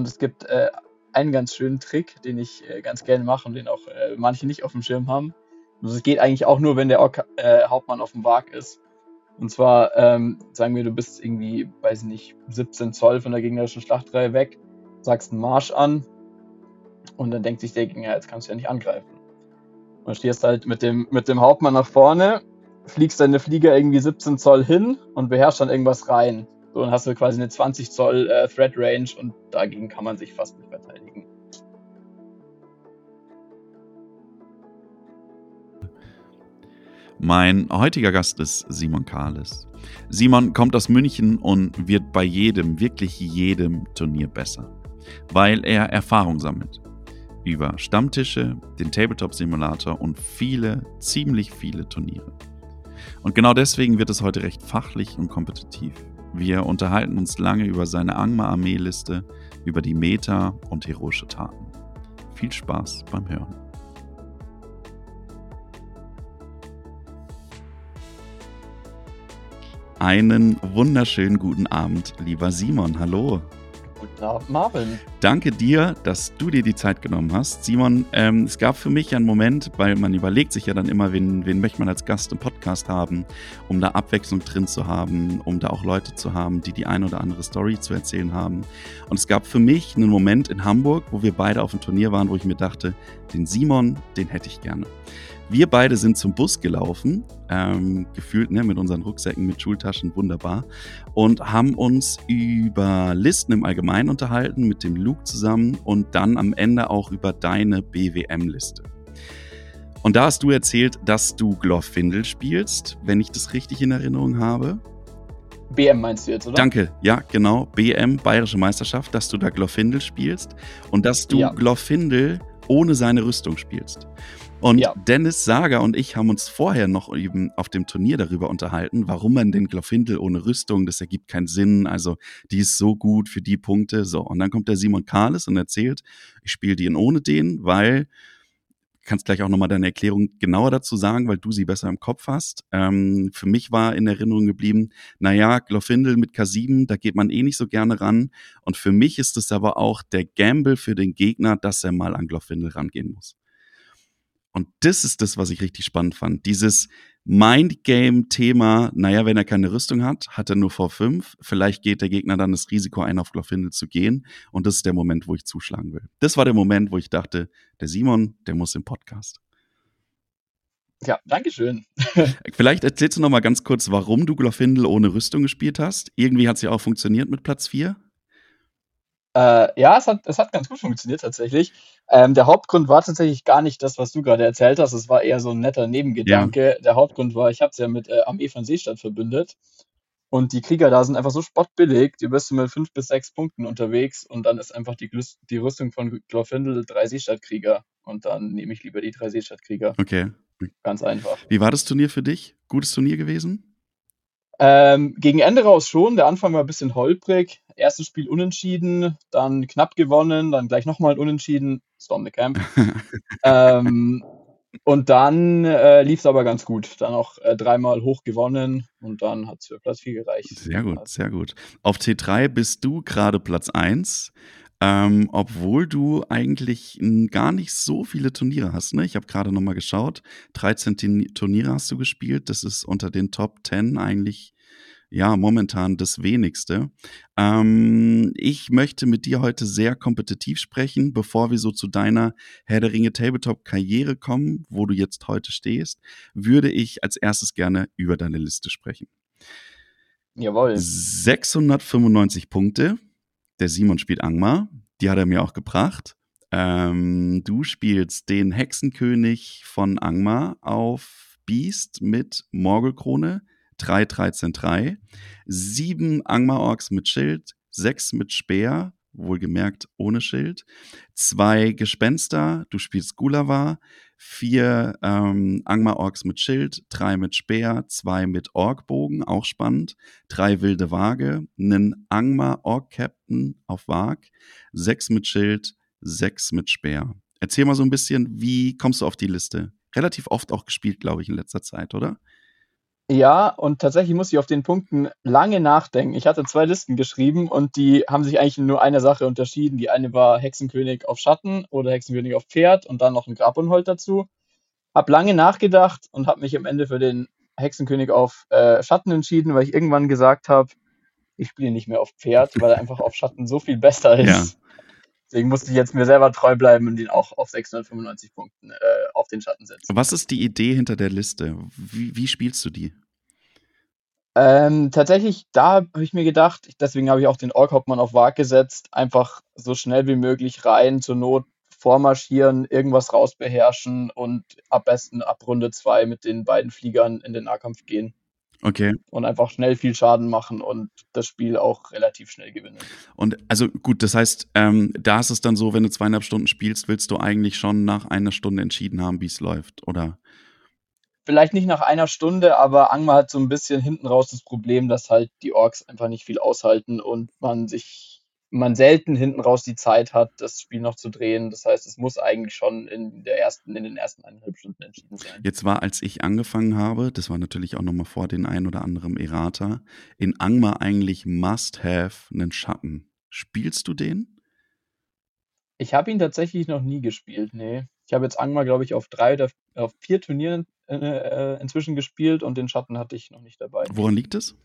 Und es gibt äh, einen ganz schönen Trick, den ich äh, ganz gerne mache und den auch äh, manche nicht auf dem Schirm haben. Also es geht eigentlich auch nur, wenn der Ork äh, Hauptmann auf dem Wag ist. Und zwar, ähm, sagen wir, du bist irgendwie, weiß ich nicht, 17 Zoll von der gegnerischen Schlachtreihe weg, sagst einen Marsch an und dann denkt sich der Gegner, jetzt kannst du ja nicht angreifen. Und stehst halt mit dem, mit dem Hauptmann nach vorne, fliegst deine Flieger irgendwie 17 Zoll hin und beherrschst dann irgendwas rein. So, dann hast du quasi eine 20 Zoll äh, Threat Range und dagegen kann man sich fast nicht verteidigen. Mein heutiger Gast ist Simon Kahles. Simon kommt aus München und wird bei jedem, wirklich jedem Turnier besser, weil er Erfahrung sammelt. Über Stammtische, den Tabletop-Simulator und viele, ziemlich viele Turniere. Und genau deswegen wird es heute recht fachlich und kompetitiv. Wir unterhalten uns lange über seine Angmar-Armeeliste, über die Meta und heroische Taten. Viel Spaß beim Hören. Einen wunderschönen guten Abend, lieber Simon. Hallo. Marvin. Danke dir, dass du dir die Zeit genommen hast. Simon, ähm, es gab für mich einen Moment, weil man überlegt sich ja dann immer, wen, wen möchte man als Gast im Podcast haben, um da Abwechslung drin zu haben, um da auch Leute zu haben, die die eine oder andere Story zu erzählen haben. Und es gab für mich einen Moment in Hamburg, wo wir beide auf dem Turnier waren, wo ich mir dachte, den Simon, den hätte ich gerne. Wir beide sind zum Bus gelaufen, ähm, gefühlt ne, mit unseren Rucksäcken, mit Schultaschen, wunderbar, und haben uns über Listen im Allgemeinen unterhalten, mit dem Luke zusammen und dann am Ende auch über deine BWM-Liste. Und da hast du erzählt, dass du Glorfindel spielst, wenn ich das richtig in Erinnerung habe. BM meinst du jetzt, oder? Danke, ja, genau. BM, Bayerische Meisterschaft, dass du da Glorfindel spielst und dass du ja. Glorfindel ohne seine Rüstung spielst. Und ja. Dennis Sager und ich haben uns vorher noch eben auf dem Turnier darüber unterhalten, warum man den Glorfindel ohne Rüstung, das ergibt keinen Sinn. Also die ist so gut für die Punkte. So, und dann kommt der Simon Kahles und erzählt, ich spiele den ohne den, weil kannst gleich auch nochmal deine Erklärung genauer dazu sagen, weil du sie besser im Kopf hast. Ähm, für mich war in Erinnerung geblieben, naja, Glorfindel mit K7, da geht man eh nicht so gerne ran. Und für mich ist es aber auch der Gamble für den Gegner, dass er mal an Glorfindel rangehen muss. Und das ist das, was ich richtig spannend fand. Dieses Mindgame-Thema, naja, wenn er keine Rüstung hat, hat er nur V5. Vielleicht geht der Gegner dann das Risiko ein, auf Glorfindel zu gehen. Und das ist der Moment, wo ich zuschlagen will. Das war der Moment, wo ich dachte, der Simon, der muss im Podcast. Ja, Dankeschön. Vielleicht erzählst du noch mal ganz kurz, warum du Glorfindel ohne Rüstung gespielt hast. Irgendwie hat es ja auch funktioniert mit Platz 4. Äh, ja, es hat, es hat ganz gut funktioniert tatsächlich. Ähm, der Hauptgrund war tatsächlich gar nicht das, was du gerade erzählt hast. Es war eher so ein netter Nebengedanke. Der Hauptgrund war, ich habe es ja mit äh, Armee von Seestadt verbündet. Und die Krieger da sind einfach so spottbillig. Du bist mit fünf bis sechs Punkten unterwegs und dann ist einfach die, die Rüstung von Glorfindel drei Seestadtkrieger. Und dann nehme ich lieber die drei Seestadtkrieger. Okay. Ganz einfach. Wie war das Turnier für dich? Gutes Turnier gewesen? Ähm, gegen Ende raus schon. Der Anfang war ein bisschen holprig. Erstes Spiel unentschieden, dann knapp gewonnen, dann gleich nochmal unentschieden. Storm the Camp. ähm, und dann äh, lief es aber ganz gut. Dann auch äh, dreimal hoch gewonnen und dann hat es für Platz 4 gereicht. Sehr gut, sehr gut. Auf T3 bist du gerade Platz 1. Ähm, obwohl du eigentlich gar nicht so viele Turniere hast. Ne? Ich habe gerade nochmal geschaut. 13 Turniere hast du gespielt. Das ist unter den Top 10 eigentlich ja momentan das wenigste. Ähm, ich möchte mit dir heute sehr kompetitiv sprechen, bevor wir so zu deiner Herr der Ringe Tabletop Karriere kommen, wo du jetzt heute stehst, würde ich als erstes gerne über deine Liste sprechen. Jawohl. 695 Punkte der Simon spielt Angmar. Die hat er mir auch gebracht. Ähm, du spielst den Hexenkönig von Angmar auf Beast mit Morgelkrone. 3, 13, 3. Sieben Angmar-Orks mit Schild, sechs mit Speer, wohlgemerkt ohne Schild. Zwei Gespenster, du spielst Gulawa vier ähm, Angmar-Orks mit Schild, drei mit Speer, zwei mit Orkbogen, auch spannend, drei wilde Waage, einen Angmar-Ork-Captain auf Wag, sechs mit Schild, sechs mit Speer. Erzähl mal so ein bisschen, wie kommst du auf die Liste? Relativ oft auch gespielt, glaube ich, in letzter Zeit, oder? Ja, und tatsächlich muss ich auf den Punkten lange nachdenken. Ich hatte zwei Listen geschrieben und die haben sich eigentlich nur einer Sache unterschieden. Die eine war Hexenkönig auf Schatten oder Hexenkönig auf Pferd und dann noch ein Grabunhold dazu. Hab lange nachgedacht und habe mich am Ende für den Hexenkönig auf äh, Schatten entschieden, weil ich irgendwann gesagt habe, ich spiele nicht mehr auf Pferd, weil er einfach auf Schatten so viel besser ist. Ja. Deswegen musste ich jetzt mir selber treu bleiben und ihn auch auf 695 Punkten äh, auf den Schatten setzen. Was ist die Idee hinter der Liste? Wie, wie spielst du die? Ähm, tatsächlich, da habe ich mir gedacht, deswegen habe ich auch den Orkhauptmann auf Wag gesetzt, einfach so schnell wie möglich rein, zur Not vormarschieren, irgendwas rausbeherrschen und am besten ab Runde 2 mit den beiden Fliegern in den Nahkampf gehen. Okay. Und einfach schnell viel Schaden machen und das Spiel auch relativ schnell gewinnen. Und also gut, das heißt, ähm, da ist es dann so, wenn du zweieinhalb Stunden spielst, willst du eigentlich schon nach einer Stunde entschieden haben, wie es läuft, oder? Vielleicht nicht nach einer Stunde, aber Angmar hat so ein bisschen hinten raus das Problem, dass halt die Orks einfach nicht viel aushalten und man sich man selten hinten raus die Zeit hat, das Spiel noch zu drehen. Das heißt, es muss eigentlich schon in, der ersten, in den ersten eineinhalb Stunden entschieden sein. Jetzt war, als ich angefangen habe, das war natürlich auch nochmal vor den ein oder anderen Errata, in Angmar eigentlich Must-Have einen Schatten. Spielst du den? Ich habe ihn tatsächlich noch nie gespielt, nee. Ich habe jetzt Angmar, glaube ich, auf drei oder auf vier Turnieren äh, äh, inzwischen gespielt und den Schatten hatte ich noch nicht dabei. Woran liegt es?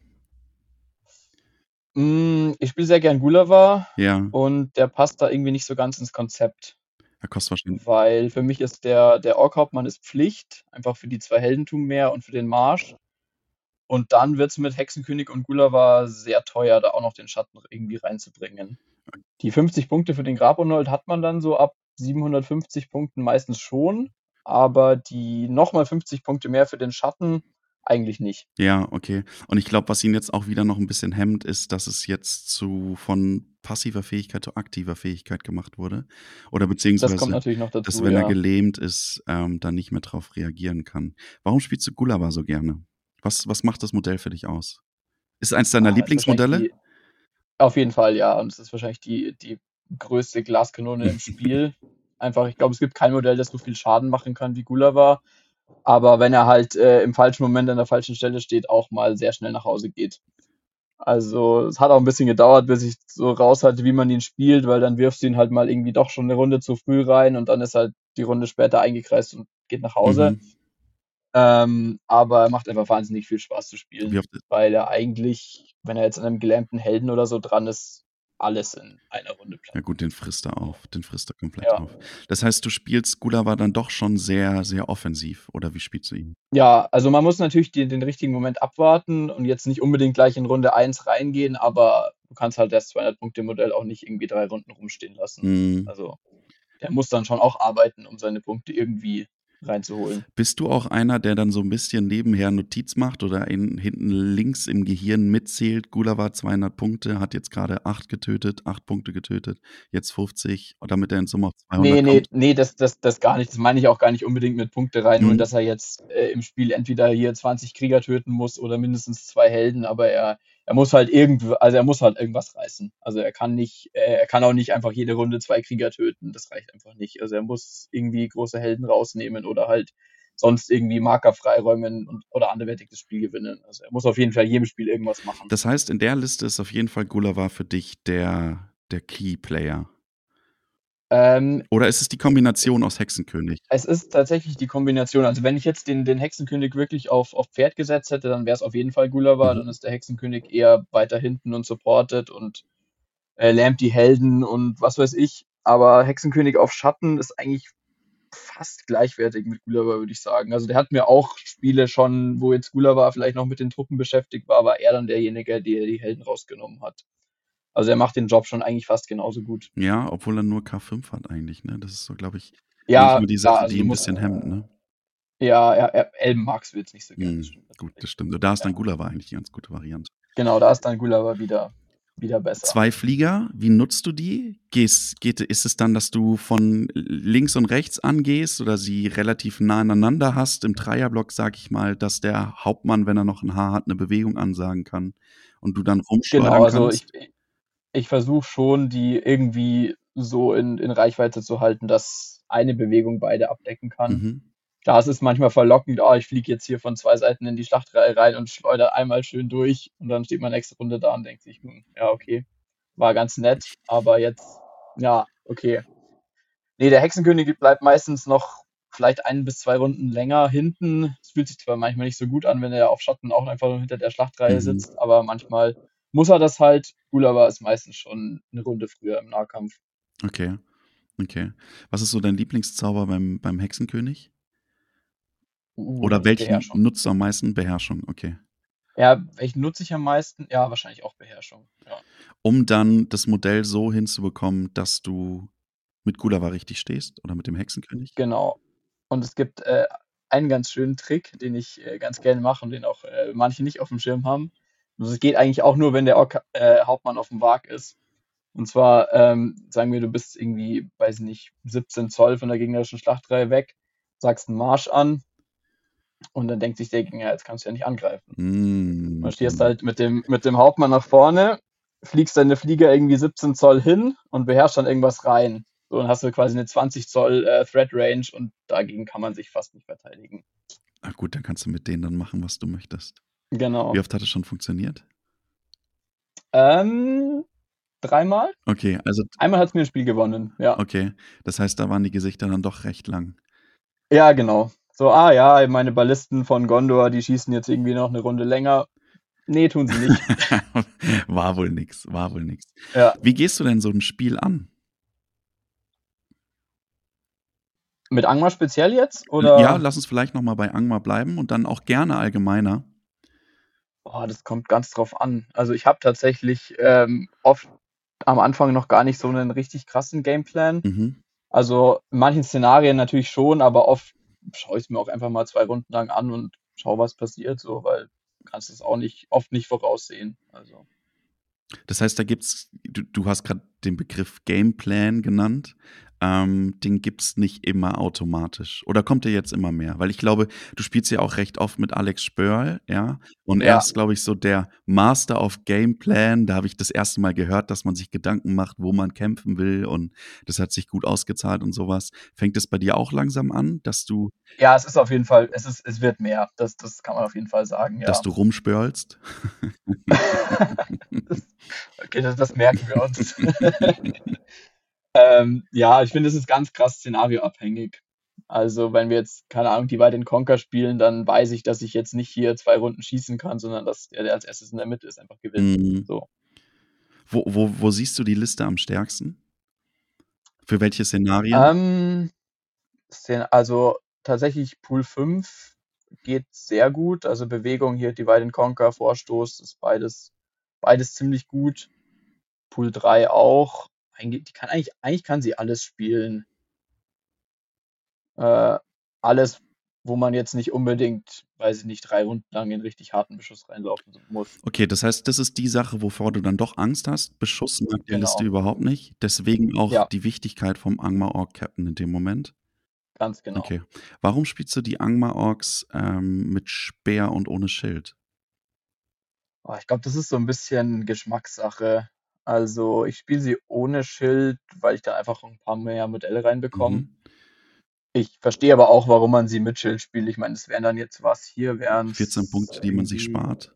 Hm, ich spiele sehr gern Gulliver Ja. und der passt da irgendwie nicht so ganz ins Konzept. Er kostet wahrscheinlich. Weil für mich ist der, der Orkhauptmann ist Pflicht, einfach für die zwei Heldentum mehr und für den Marsch. Und dann wird es mit Hexenkönig und Gulliver sehr teuer, da auch noch den Schatten irgendwie reinzubringen. Die 50 Punkte für den Grabonold hat man dann so ab 750 Punkten meistens schon, aber die nochmal 50 Punkte mehr für den Schatten eigentlich nicht. Ja, okay. Und ich glaube, was ihn jetzt auch wieder noch ein bisschen hemmt, ist, dass es jetzt zu von passiver Fähigkeit zu aktiver Fähigkeit gemacht wurde. Oder beziehungsweise, dazu, dass wenn ja. er gelähmt ist, ähm, dann nicht mehr darauf reagieren kann. Warum spielst du Gulliver so gerne? Was, was macht das Modell für dich aus? Ist es eins deiner ah, Lieblingsmodelle? Die, auf jeden Fall, ja. Und es ist wahrscheinlich die, die größte Glaskanone im Spiel. Einfach, ich glaube, es gibt kein Modell, das so viel Schaden machen kann wie Gulliver aber wenn er halt äh, im falschen Moment an der falschen Stelle steht, auch mal sehr schnell nach Hause geht. Also es hat auch ein bisschen gedauert, bis ich so raus hatte, wie man ihn spielt, weil dann wirfst du ihn halt mal irgendwie doch schon eine Runde zu früh rein und dann ist halt die Runde später eingekreist und geht nach Hause. Mhm. Ähm, aber er macht einfach wahnsinnig viel Spaß zu spielen, weil er eigentlich, wenn er jetzt an einem gelähmten Helden oder so dran ist, alles in einer Runde platt. Ja gut, den frisst er auf, den frisst er komplett ja. auf. Das heißt, du spielst Gulava dann doch schon sehr, sehr offensiv, oder wie spielst du ihn? Ja, also man muss natürlich den, den richtigen Moment abwarten und jetzt nicht unbedingt gleich in Runde 1 reingehen, aber du kannst halt das 200-Punkte-Modell auch nicht irgendwie drei Runden rumstehen lassen. Mhm. Also der muss dann schon auch arbeiten, um seine Punkte irgendwie reinzuholen. Bist du auch einer, der dann so ein bisschen nebenher Notiz macht oder in, hinten links im Gehirn mitzählt? Gulava 200 Punkte, hat jetzt gerade 8 getötet, 8 Punkte getötet, jetzt 50, damit er in Summe auf 200 Nee, nee, kommt? nee, das, das, das gar nicht. Das meine ich auch gar nicht unbedingt mit Punkte reinholen, mhm. dass er jetzt äh, im Spiel entweder hier 20 Krieger töten muss oder mindestens zwei Helden, aber er, er muss halt irgendwo, also er muss halt irgendwas reißen. Also er kann nicht, äh, er kann auch nicht einfach jede Runde zwei Krieger töten. Das reicht einfach nicht. Also er muss irgendwie große Helden rausnehmen oder halt sonst irgendwie Marker freiräumen und, oder anderweitig das Spiel gewinnen. Also er muss auf jeden Fall jedem Spiel irgendwas machen. Das heißt, in der Liste ist auf jeden Fall Gulliver für dich der, der Key-Player. Ähm, Oder ist es die Kombination aus Hexenkönig? Es ist tatsächlich die Kombination. Also wenn ich jetzt den, den Hexenkönig wirklich auf, auf Pferd gesetzt hätte, dann wäre es auf jeden Fall Gulliver. Mhm. Dann ist der Hexenkönig eher weiter hinten und supportet und äh, lähmt die Helden und was weiß ich. Aber Hexenkönig auf Schatten ist eigentlich fast gleichwertig mit Gulliver, würde ich sagen. Also der hat mir auch Spiele schon, wo jetzt Gulliver vielleicht noch mit den Truppen beschäftigt war, war er dann derjenige, der die Helden rausgenommen hat. Also er macht den Job schon eigentlich fast genauso gut. Ja, obwohl er nur K5 hat eigentlich, ne? Das ist so, glaube ich, ja, die Sache, also die ein bisschen hemmt, ne? Ja, er, er, Elben magst du jetzt nicht so gerne. Hm, gut, das stimmt. Da ist dann ja. Gulava eigentlich die ganz gute Variante. Genau, da ist dann Gulava wieder, wieder besser. Zwei Flieger, wie nutzt du die? Gehst, geht, ist es dann, dass du von links und rechts angehst oder sie relativ nah aneinander hast? Im Dreierblock, sag ich mal, dass der Hauptmann, wenn er noch ein Haar hat, eine Bewegung ansagen kann und du dann rumschleudern genau, also kannst? Ich, ich versuche schon, die irgendwie so in, in Reichweite zu halten, dass eine Bewegung beide abdecken kann. Mhm. klar, es ist manchmal verlockend, oh, ich fliege jetzt hier von zwei Seiten in die Schlachtreihe rein und schleudere einmal schön durch und dann steht man nächste Runde da und denkt sich, hm, ja, okay, war ganz nett, aber jetzt, ja, okay. Nee, der Hexenkönig bleibt meistens noch vielleicht ein bis zwei Runden länger hinten. Es fühlt sich zwar manchmal nicht so gut an, wenn er auf Schatten auch einfach nur hinter der Schlachtreihe mhm. sitzt, aber manchmal muss er das halt. Gulava ist meistens schon eine Runde früher im Nahkampf. Okay. Okay. Was ist so dein Lieblingszauber beim, beim Hexenkönig? Uh, Oder welchen nutzt du am meisten? Beherrschung, okay. Ja, welchen nutze ich am meisten? Ja, wahrscheinlich auch Beherrschung. Ja. Um dann das Modell so hinzubekommen, dass du mit Gulava richtig stehst oder mit dem Hexenkönig? Genau. Und es gibt äh, einen ganz schönen Trick, den ich äh, ganz gerne mache und den auch äh, manche nicht auf dem Schirm haben. Also es geht eigentlich auch nur, wenn der Ork äh, Hauptmann auf dem Wag ist. Und zwar, ähm, sagen wir, du bist irgendwie, weiß ich nicht, 17 Zoll von der gegnerischen Schlachtreihe weg, sagst einen Marsch an und dann denkt sich der Gegner, jetzt kannst du ja nicht angreifen. Mm. Du stehst halt mit dem, mit dem Hauptmann nach vorne, fliegst deine Flieger irgendwie 17 Zoll hin und beherrschst dann irgendwas rein. So, dann hast du quasi eine 20 Zoll äh, Threat Range und dagegen kann man sich fast nicht verteidigen. Ach gut, dann kannst du mit denen dann machen, was du möchtest. Genau. Wie oft hat es schon funktioniert? Ähm, dreimal. Okay, also. Einmal hat es mir ein Spiel gewonnen, ja. Okay, das heißt, da waren die Gesichter dann doch recht lang. Ja, genau. So, ah ja, meine Ballisten von Gondor, die schießen jetzt irgendwie noch eine Runde länger. Nee, tun sie nicht. war wohl nix, war wohl nix. Ja. Wie gehst du denn so ein Spiel an? Mit Angmar speziell jetzt? Oder? Ja, lass uns vielleicht nochmal bei Angmar bleiben und dann auch gerne allgemeiner. Oh, das kommt ganz drauf an. Also ich habe tatsächlich ähm, oft am Anfang noch gar nicht so einen richtig krassen Gameplan. Mhm. Also in manchen Szenarien natürlich schon, aber oft schaue ich es mir auch einfach mal zwei Runden lang an und schaue, was passiert, so, weil du kannst es auch nicht oft nicht voraussehen. Also. Das heißt, da gibt's, du, du hast gerade den Begriff Gameplan genannt ähm, den gibt es nicht immer automatisch. Oder kommt der jetzt immer mehr? Weil ich glaube, du spielst ja auch recht oft mit Alex Spörl, ja. Und ja. er ist, glaube ich, so der Master of Gameplan. Da habe ich das erste Mal gehört, dass man sich Gedanken macht, wo man kämpfen will. Und das hat sich gut ausgezahlt und sowas. Fängt es bei dir auch langsam an, dass du. Ja, es ist auf jeden Fall, es, ist, es wird mehr. Das, das kann man auf jeden Fall sagen, ja. Dass du rumspörlst? das, okay, das, das merken wir uns. Ähm, ja, ich finde, es ist ganz krass szenarioabhängig. Also, wenn wir jetzt, keine Ahnung, die Wide Conquer spielen, dann weiß ich, dass ich jetzt nicht hier zwei Runden schießen kann, sondern dass der, der als erstes in der Mitte ist, einfach gewinnt. Mhm. So. Wo, wo, wo siehst du die Liste am stärksten? Für welche Szenarien? Ähm, also tatsächlich Pool 5 geht sehr gut. Also Bewegung hier, Divide Conquer, Vorstoß, ist beides, beides ziemlich gut. Pool 3 auch die kann eigentlich, eigentlich kann sie alles spielen. Äh, alles, wo man jetzt nicht unbedingt, weiß ich nicht, drei Runden lang in richtig harten Beschuss reinlaufen muss. Okay, das heißt, das ist die Sache, wovor du dann doch Angst hast. Beschuss mag die genau. Liste überhaupt nicht. Deswegen auch ja. die Wichtigkeit vom Angmar Orc Captain in dem Moment. Ganz genau. Okay. Warum spielst du die Angmar Orks ähm, mit Speer und ohne Schild? Oh, ich glaube, das ist so ein bisschen Geschmackssache. Also, ich spiele sie ohne Schild, weil ich da einfach ein paar mehr Modelle reinbekomme. Mhm. Ich verstehe aber auch, warum man sie mit Schild spielt. Ich meine, es wären dann jetzt was hier wären 14 Punkte, die man sich spart.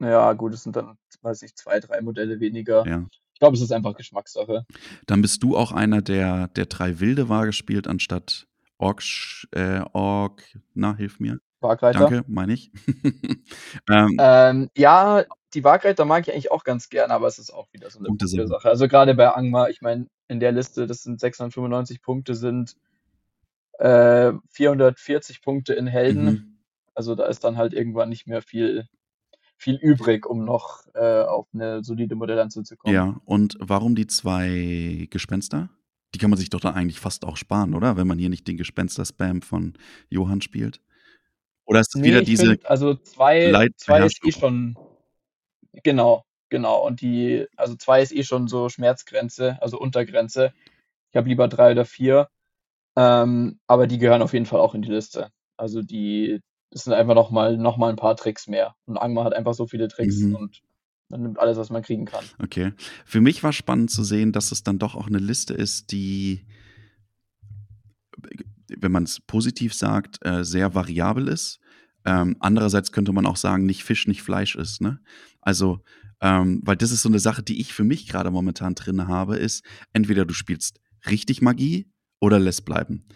Ja, gut, es sind dann, weiß ich, zwei, drei Modelle weniger. Ja. Ich glaube, es ist einfach Geschmackssache. Dann bist du auch einer, der, der drei wilde Waage spielt, anstatt Ork, äh, Ork, na, hilf mir. Waagreiter. Danke, meine ich. ähm, ähm, ja, die Waagreiter mag ich eigentlich auch ganz gerne, aber es ist auch wieder so eine Punkte Sache. Also gerade bei Angmar, ich meine, in der Liste, das sind 695 Punkte, sind äh, 440 Punkte in Helden. Mhm. Also da ist dann halt irgendwann nicht mehr viel, viel übrig, um noch äh, auf eine solide Modellanzahl zu kommen. Ja, und warum die zwei Gespenster? Die kann man sich doch dann eigentlich fast auch sparen, oder? Wenn man hier nicht den Gespenster-Spam von Johann spielt. Oder ist es nee, wieder diese. Find, also zwei, zwei ist eh schon Genau, genau. Und die, also zwei ist eh schon so Schmerzgrenze, also Untergrenze. Ich habe lieber drei oder vier. Ähm, aber die gehören auf jeden Fall auch in die Liste. Also die, das sind einfach nochmal noch mal ein paar Tricks mehr. Und Angmar hat einfach so viele Tricks mhm. und man nimmt alles, was man kriegen kann. Okay. Für mich war spannend zu sehen, dass es dann doch auch eine Liste ist, die wenn man es positiv sagt, äh, sehr variabel ist. Ähm, andererseits könnte man auch sagen, nicht Fisch, nicht Fleisch ist. Ne? Also, ähm, weil das ist so eine Sache, die ich für mich gerade momentan drin habe, ist, entweder du spielst richtig Magie oder lässt bleiben.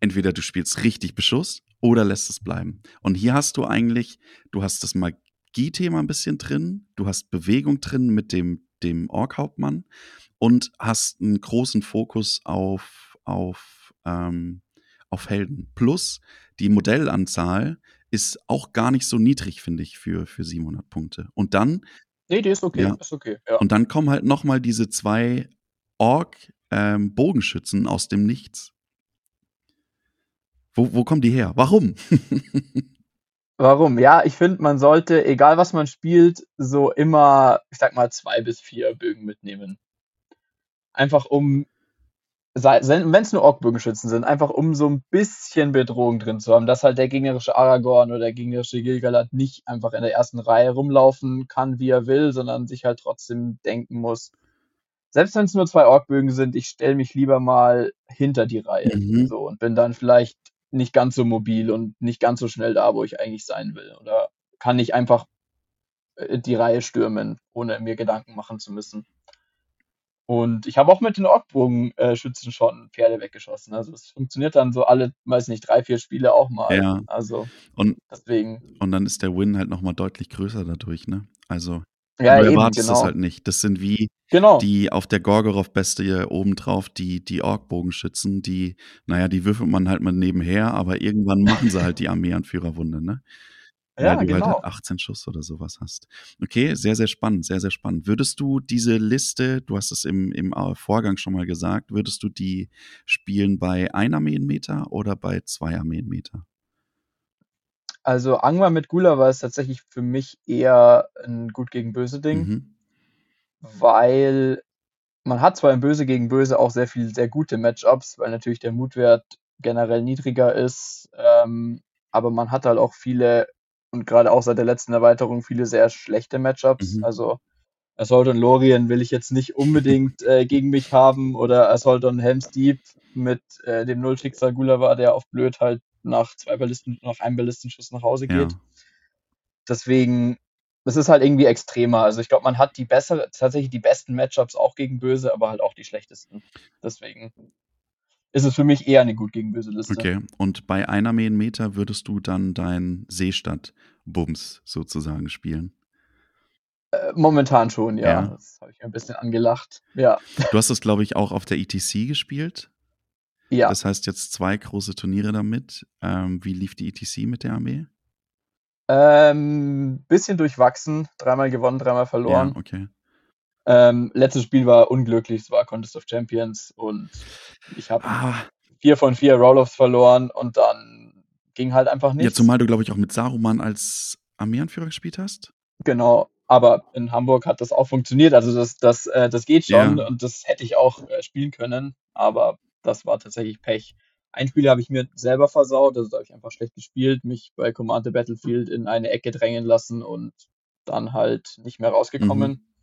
Entweder du spielst richtig Beschuss oder lässt es bleiben. Und hier hast du eigentlich, du hast das Magie-Thema ein bisschen drin, du hast Bewegung drin mit dem, dem Ork-Hauptmann und hast einen großen Fokus auf, auf, ähm, auf Helden. Plus die Modellanzahl ist auch gar nicht so niedrig, finde ich, für, für 700 Punkte. Und dann. Nee, die ist okay. Ja, ist okay ja. Und dann kommen halt nochmal diese zwei Ork-Bogenschützen ähm, aus dem Nichts. Wo, wo kommen die her? Warum? Warum? Ja, ich finde, man sollte, egal was man spielt, so immer, ich sag mal, zwei bis vier Bögen mitnehmen. Einfach um wenn es nur Orkbögenschützen sind, einfach um so ein bisschen Bedrohung drin zu haben, dass halt der gegnerische Aragorn oder der gegnerische Gilgalad nicht einfach in der ersten Reihe rumlaufen kann, wie er will, sondern sich halt trotzdem denken muss, selbst wenn es nur zwei Orkbögen sind, ich stelle mich lieber mal hinter die Reihe mhm. so und bin dann vielleicht nicht ganz so mobil und nicht ganz so schnell da, wo ich eigentlich sein will oder kann nicht einfach äh, die Reihe stürmen, ohne mir Gedanken machen zu müssen. Und ich habe auch mit den Orkbogenschützen äh, schon Pferde weggeschossen. Also es funktioniert dann so alle, weiß nicht, drei, vier Spiele auch mal. Ja. Also und, deswegen. Und dann ist der Win halt nochmal deutlich größer dadurch, ne? Also ja, du eben, erwartest genau. das halt nicht. Das sind wie genau. die auf der Gorgoroth-Beste obendrauf, die, die Orkbogenschützen, die, naja, die würfelt man halt mal nebenher, aber irgendwann machen sie halt die Armeeanführerwunde, ne? Ja, weil du genau. halt 18 Schuss oder sowas hast. Okay, sehr, sehr spannend, sehr, sehr spannend. Würdest du diese Liste, du hast es im, im äh, Vorgang schon mal gesagt, würdest du die spielen bei ein Armeenmeter oder bei zwei Armeenmeter? Also Angmar mit Gula war es tatsächlich für mich eher ein Gut gegen Böse Ding, Mhm. weil man hat zwar im Böse gegen Böse auch sehr viel sehr gute Matchups, weil natürlich der Mutwert generell niedriger ist, ähm, aber man hat halt auch viele und gerade auch seit der letzten Erweiterung viele sehr schlechte Matchups. Mhm. Also Assault und Lorien will ich jetzt nicht unbedingt äh, gegen mich haben oder Assault und Helm's Deep mit äh, dem Null-Schicksal Gulava, der auf blöd halt nach zwei Ballisten, nach einem Ballistenschuss nach Hause geht. Ja. Deswegen, das ist halt irgendwie extremer. Also ich glaube, man hat die bessere, tatsächlich die besten Matchups auch gegen Böse, aber halt auch die schlechtesten. Deswegen ist es für mich eher eine gut gegen böse Liste. Okay, und bei einer Meter würdest du dann dein Seestadt-Bums sozusagen spielen? Äh, momentan schon, ja. ja. Das habe ich ein bisschen angelacht. Ja. Du hast das, glaube ich, auch auf der ETC gespielt. Ja. Das heißt jetzt zwei große Turniere damit. Ähm, wie lief die ETC mit der Armee? Ähm, bisschen durchwachsen. Dreimal gewonnen, dreimal verloren. Ja, okay. Ähm, letztes Spiel war unglücklich, es war Contest of Champions und ich habe ah. vier von vier Roll-Offs verloren und dann ging halt einfach nichts. Ja, zumal du, glaube ich, auch mit Saruman als Armeeanführer gespielt hast. Genau, aber in Hamburg hat das auch funktioniert, also das, das, äh, das geht schon ja. und das hätte ich auch äh, spielen können, aber das war tatsächlich Pech. Ein Spiel habe ich mir selber versaut, also da habe ich einfach schlecht gespielt, mich bei Command the Battlefield in eine Ecke drängen lassen und dann halt nicht mehr rausgekommen. Mhm.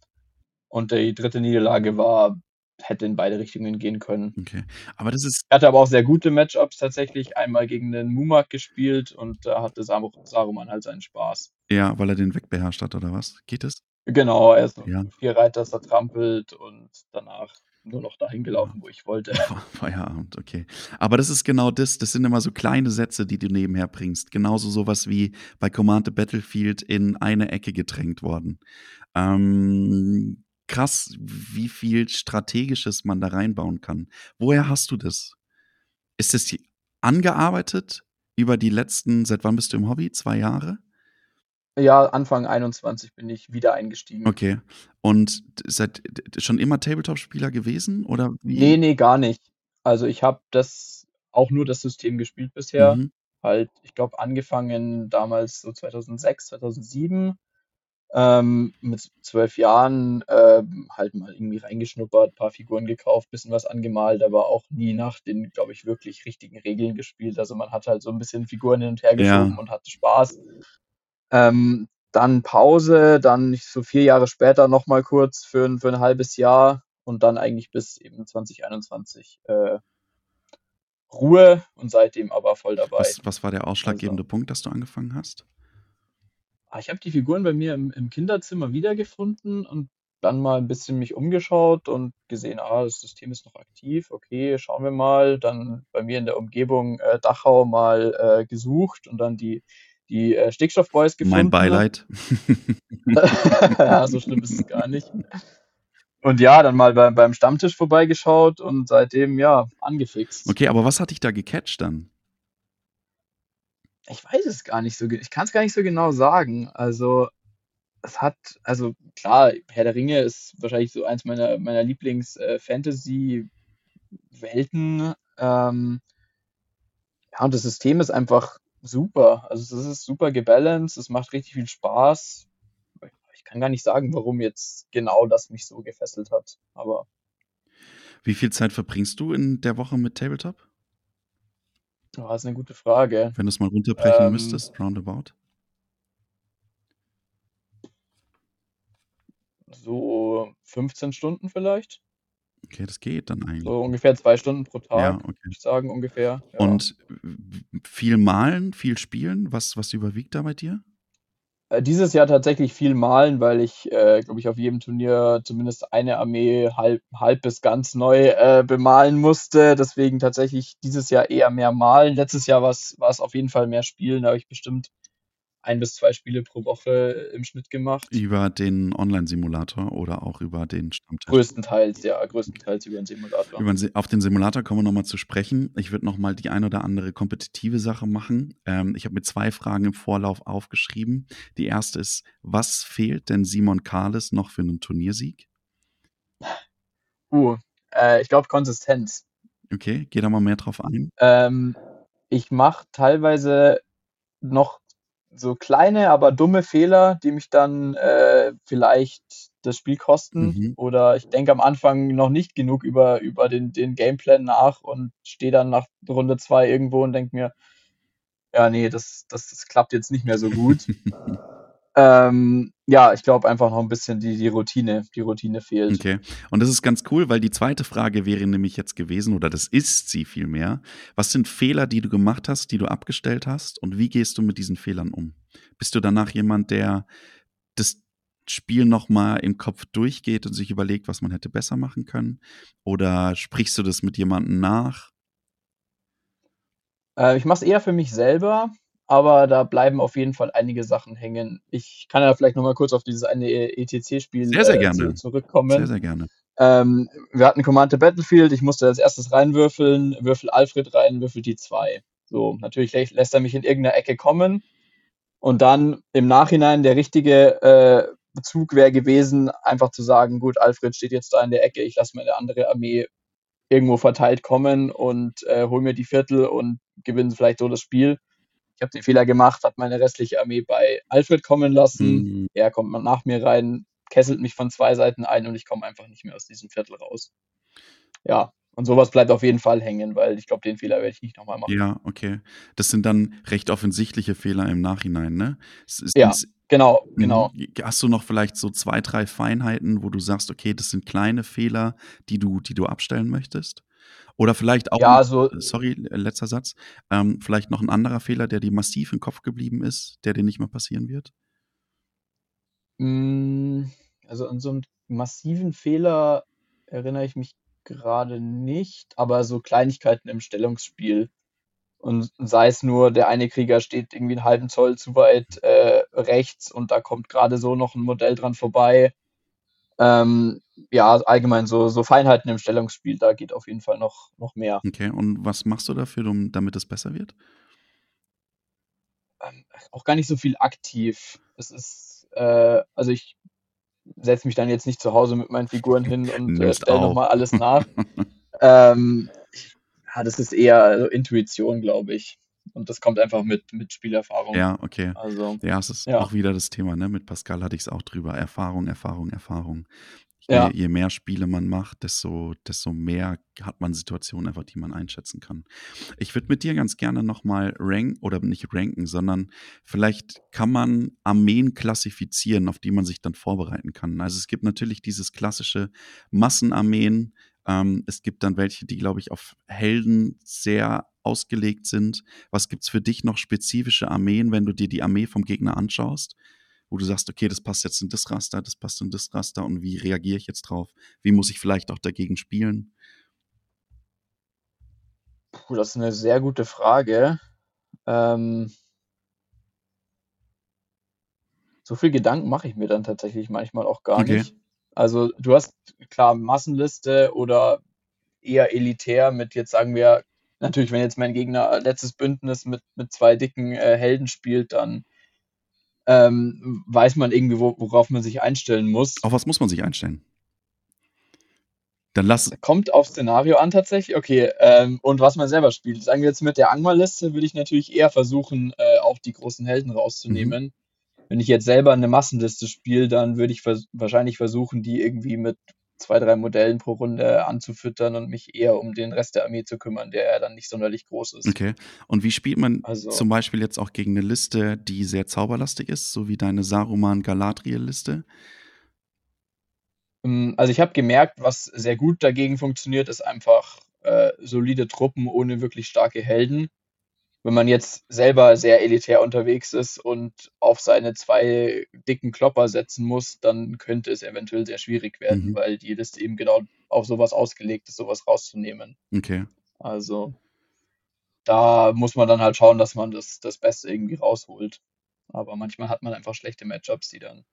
Und die dritte Niederlage war, hätte in beide Richtungen gehen können. Okay. Aber das ist. Er hatte aber auch sehr gute Matchups tatsächlich. Einmal gegen den Mumak gespielt und da hatte Saruman halt seinen Spaß. Ja, weil er den wegbeherrscht hat, oder was? Geht es? Genau, er ist ja. vier Reiter zertrampelt und danach nur noch dahin gelaufen, wo ich wollte. Feierabend, okay. Aber das ist genau das, das sind immer so kleine Sätze, die du nebenher bringst. Genauso sowas wie bei Command the Battlefield in eine Ecke gedrängt worden. Ähm, krass, wie viel Strategisches man da reinbauen kann. Woher hast du das? Ist es angearbeitet über die letzten, seit wann bist du im Hobby? Zwei Jahre? Ja, Anfang 21 bin ich wieder eingestiegen. Okay. Und seid schon immer Tabletop-Spieler gewesen oder wie? Nee, nee, gar nicht. Also ich habe das auch nur das System gespielt bisher. Mhm. Halt, ich glaube, angefangen damals so 2006, 2007 ähm, mit zwölf Jahren äh, halt mal irgendwie reingeschnuppert, paar Figuren gekauft, bisschen was angemalt, aber auch nie nach den, glaube ich, wirklich richtigen Regeln gespielt. Also man hat halt so ein bisschen Figuren hin und her geschoben ja. und hatte Spaß. Ähm, dann Pause, dann so vier Jahre später nochmal kurz für, für ein halbes Jahr und dann eigentlich bis eben 2021 äh, Ruhe und seitdem aber voll dabei. Was, was war der ausschlaggebende also. Punkt, dass du angefangen hast? Ah, ich habe die Figuren bei mir im, im Kinderzimmer wiedergefunden und dann mal ein bisschen mich umgeschaut und gesehen, ah, das System ist noch aktiv, okay, schauen wir mal. Dann bei mir in der Umgebung äh, Dachau mal äh, gesucht und dann die, die äh, Stickstoffboys gefunden. Mein Beileid. ja, so schlimm ist es gar nicht. Und ja, dann mal bei, beim Stammtisch vorbeigeschaut und seitdem, ja, angefixt. Okay, aber was hat dich da gecatcht dann? Ich weiß es gar nicht so, ich kann es gar nicht so genau sagen. Also, es hat, also klar, Herr der Ringe ist wahrscheinlich so eins meiner, meiner Lieblings-Fantasy-Welten. Ähm, ja, und das System ist einfach super. Also es ist super gebalanced, es macht richtig viel Spaß. Ich kann gar nicht sagen, warum jetzt genau das mich so gefesselt hat. Aber. Wie viel Zeit verbringst du in der Woche mit Tabletop? Oh, das ist eine gute Frage. Wenn du es mal runterbrechen ähm, müsstest, roundabout. So 15 Stunden vielleicht. Okay, das geht dann eigentlich. So ungefähr zwei Stunden pro Tag, ja, okay. würde ich sagen, ungefähr. Ja. Und viel malen, viel spielen, was, was überwiegt da bei dir? Äh, dieses Jahr tatsächlich viel malen, weil ich, äh, glaube ich, auf jedem Turnier zumindest eine Armee halb, halb bis ganz neu äh, bemalen musste. Deswegen tatsächlich dieses Jahr eher mehr malen. Letztes Jahr war es auf jeden Fall mehr spielen. Da habe ich bestimmt ein bis zwei Spiele pro Woche im Schnitt gemacht. Über den Online-Simulator oder auch über den Stammtisch? Größtenteils, ja, größtenteils über den Simulator. Über den, auf den Simulator kommen wir nochmal zu sprechen. Ich würde nochmal die ein oder andere kompetitive Sache machen. Ähm, ich habe mir zwei Fragen im Vorlauf aufgeschrieben. Die erste ist, was fehlt denn Simon Karles noch für einen Turniersieg? Uh, äh, ich glaube Konsistenz. Okay, geh da mal mehr drauf ein. Ähm, ich mache teilweise noch so kleine, aber dumme Fehler, die mich dann äh, vielleicht das Spiel kosten. Mhm. Oder ich denke am Anfang noch nicht genug über, über den, den Gameplan nach und stehe dann nach Runde zwei irgendwo und denke mir, ja, nee, das, das, das klappt jetzt nicht mehr so gut. Ähm, ja, ich glaube einfach noch ein bisschen die, die Routine, die Routine fehlt. Okay. Und das ist ganz cool, weil die zweite Frage wäre nämlich jetzt gewesen, oder das ist sie vielmehr. Was sind Fehler, die du gemacht hast, die du abgestellt hast und wie gehst du mit diesen Fehlern um? Bist du danach jemand, der das Spiel nochmal im Kopf durchgeht und sich überlegt, was man hätte besser machen können? Oder sprichst du das mit jemandem nach? Äh, ich mache es eher für mich selber aber da bleiben auf jeden Fall einige Sachen hängen. Ich kann ja vielleicht nochmal kurz auf dieses eine ETC-Spiel sehr, sehr äh, zurückkommen. Sehr, sehr gerne. Ähm, wir hatten Command Battlefield, ich musste als erstes reinwürfeln, würfel Alfred rein, würfel die zwei. So, natürlich lässt er mich in irgendeiner Ecke kommen. Und dann im Nachhinein der richtige äh, Bezug wäre gewesen, einfach zu sagen, gut, Alfred steht jetzt da in der Ecke, ich lasse meine andere Armee irgendwo verteilt kommen und äh, hol mir die Viertel und gewinne vielleicht so das Spiel habe den Fehler gemacht, habe meine restliche Armee bei Alfred kommen lassen. Mhm. Er kommt nach mir rein, kesselt mich von zwei Seiten ein und ich komme einfach nicht mehr aus diesem Viertel raus. Ja, und sowas bleibt auf jeden Fall hängen, weil ich glaube, den Fehler werde ich nicht nochmal machen. Ja, okay. Das sind dann recht offensichtliche Fehler im Nachhinein, ne? Ja, genau, mhm. genau. Hast du noch vielleicht so zwei, drei Feinheiten, wo du sagst, okay, das sind kleine Fehler, die du, die du abstellen möchtest? Oder vielleicht auch, ja, so, sorry, letzter Satz, ähm, vielleicht noch ein anderer Fehler, der dir massiv im Kopf geblieben ist, der dir nicht mehr passieren wird? Hm, also an so einen massiven Fehler erinnere ich mich gerade nicht, aber so Kleinigkeiten im Stellungsspiel. Und sei es nur, der eine Krieger steht irgendwie einen halben Zoll zu weit äh, rechts und da kommt gerade so noch ein Modell dran vorbei. Ähm, ja, allgemein so, so Feinheiten im Stellungsspiel, da geht auf jeden Fall noch, noch mehr. Okay, und was machst du dafür, um, damit es besser wird? Ähm, auch gar nicht so viel aktiv. Es ist, äh, also ich setze mich dann jetzt nicht zu Hause mit meinen Figuren hin und äh, stelle nochmal alles nach. ähm, ja, das ist eher also Intuition, glaube ich. Und das kommt einfach mit, mit Spielerfahrung. Ja, okay. Also, ja, es ist ja. auch wieder das Thema, ne? Mit Pascal hatte ich es auch drüber. Erfahrung, Erfahrung, Erfahrung. Je, ja. je, mehr Spiele man macht, desto, desto mehr hat man Situationen einfach, die man einschätzen kann. Ich würde mit dir ganz gerne nochmal ranken, oder nicht ranken, sondern vielleicht kann man Armeen klassifizieren, auf die man sich dann vorbereiten kann. Also es gibt natürlich dieses klassische Massenarmeen, Ähm, es gibt dann welche, die, glaube ich, auf Helden sehr ausgelegt sind. Was gibt es für dich noch spezifische Armeen, wenn du dir die Armee vom Gegner anschaust? Wo du sagst, okay, das passt jetzt in das Raster, das passt in das Raster und wie reagiere ich jetzt drauf? Wie muss ich vielleicht auch dagegen spielen? Puh, das ist eine sehr gute Frage. Ähm, so viel Gedanken mache ich mir dann tatsächlich manchmal auch gar okay. nicht. Also du hast klar Massenliste oder eher elitär mit jetzt sagen wir, natürlich, wenn jetzt mein Gegner letztes Bündnis mit, mit zwei dicken äh, Helden spielt, dann ähm, weiß man irgendwie, wo, worauf man sich einstellen muss. Auf was muss man sich einstellen? Dann lass. Kommt auf Szenario an tatsächlich. Okay, ähm, und was man selber spielt. Sagen wir jetzt mit der Angmar-Liste, würde ich natürlich eher versuchen, äh, auch die großen Helden rauszunehmen. Mhm. Wenn ich jetzt selber eine Massenliste spiele, dann würde ich vers wahrscheinlich versuchen, die irgendwie mit zwei, drei Modellen pro Runde anzufüttern und mich eher um den Rest der Armee zu kümmern, der ja dann nicht sonderlich groß ist. Okay. Und wie spielt man also, zum Beispiel jetzt auch gegen eine Liste, die sehr zauberlastig ist, so wie deine Saruman-Galadriel-Liste? Ähm, also ich habe gemerkt, was sehr gut dagegen funktioniert, ist einfach äh, solide Truppen ohne wirklich starke Helden. Wenn man jetzt selber sehr elitär unterwegs ist und auf seine zwei dicken Klopper setzen muss, dann könnte es eventuell sehr schwierig werden, mhm. weil die Liste eben genau auf sowas ausgelegt ist, sowas rauszunehmen. Okay. Also da muss man dann halt schauen, dass man das, das Beste irgendwie rausholt. Aber manchmal hat man einfach schlechte Matchups, die dann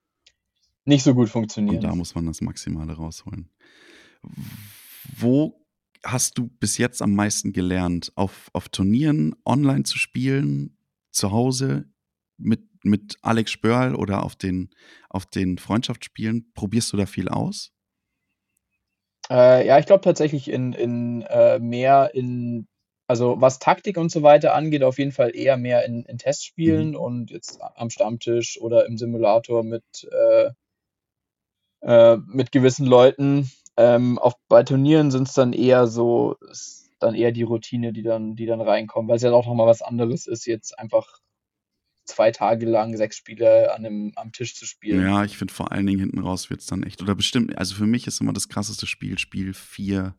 nicht so gut funktionieren. Und da muss man das Maximale rausholen. Wo hast du bis jetzt am meisten gelernt? Auf, auf Turnieren, online zu spielen, zu Hause mit, mit Alex Spörl oder auf den, auf den Freundschaftsspielen? Probierst du da viel aus? Äh, ja, ich glaube tatsächlich in, in äh, mehr in, also was Taktik und so weiter angeht, auf jeden Fall eher mehr in, in Testspielen mhm. und jetzt am Stammtisch oder im Simulator mit äh, äh, mit gewissen Leuten. Ähm, auf, bei Turnieren sind es dann eher so, dann eher die Routine, die dann, die dann reinkommt, weil es ja auch nochmal was anderes ist, jetzt einfach zwei Tage lang sechs Spiele an einem, am Tisch zu spielen. Ja, ich finde vor allen Dingen hinten raus wird es dann echt, oder bestimmt, also für mich ist immer das krasseste Spiel, Spiel 4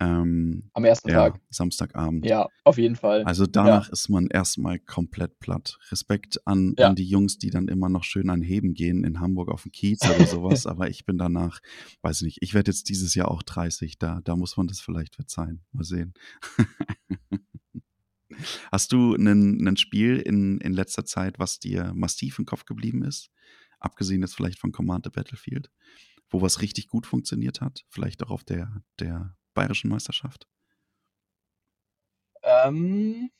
ähm, Am ersten ja, Tag. Samstagabend. Ja, auf jeden Fall. Also danach ja. ist man erstmal komplett platt. Respekt an, ja. an die Jungs, die dann immer noch schön an Heben gehen in Hamburg auf dem Kiez oder sowas. Aber ich bin danach, weiß nicht, ich werde jetzt dieses Jahr auch 30. Da, da muss man das vielleicht verzeihen. Mal sehen. Hast du ein Spiel in, in letzter Zeit, was dir massiv im Kopf geblieben ist? Abgesehen jetzt vielleicht von Command the Battlefield, wo was richtig gut funktioniert hat? Vielleicht auch auf der, der bayerischen Meisterschaft? Ähm,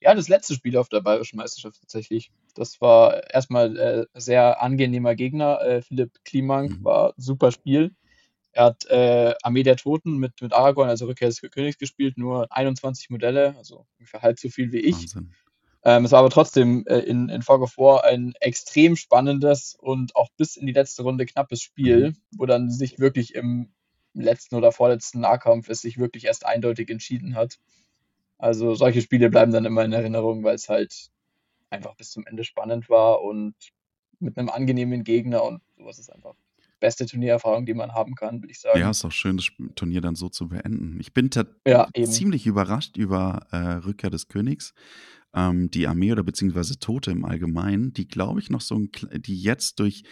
ja, das letzte Spiel auf der bayerischen Meisterschaft tatsächlich. Das war erstmal äh, sehr angenehmer Gegner. Äh, Philipp Klimank mhm. war super Spiel. Er hat äh, Armee der Toten mit, mit Aragorn, also Rückkehr des Königs, gespielt, nur 21 Modelle, also ungefähr halb so viel wie ich. Wahnsinn. Ähm, es war aber trotzdem äh, in, in Fog of War ein extrem spannendes und auch bis in die letzte Runde knappes Spiel, mhm. wo dann sich wirklich im letzten oder vorletzten Nahkampf es sich wirklich erst eindeutig entschieden hat. Also solche Spiele bleiben dann immer in Erinnerung, weil es halt einfach bis zum Ende spannend war und mit einem angenehmen Gegner und sowas ist einfach beste Turniererfahrung, die man haben kann, würde ich sagen. Ja, ist auch schön, das Turnier dann so zu beenden. Ich bin ja, ziemlich überrascht über äh, Rückkehr des Königs. Ähm, die Armee oder beziehungsweise Tote im Allgemeinen, die glaube ich noch so ein, die jetzt durch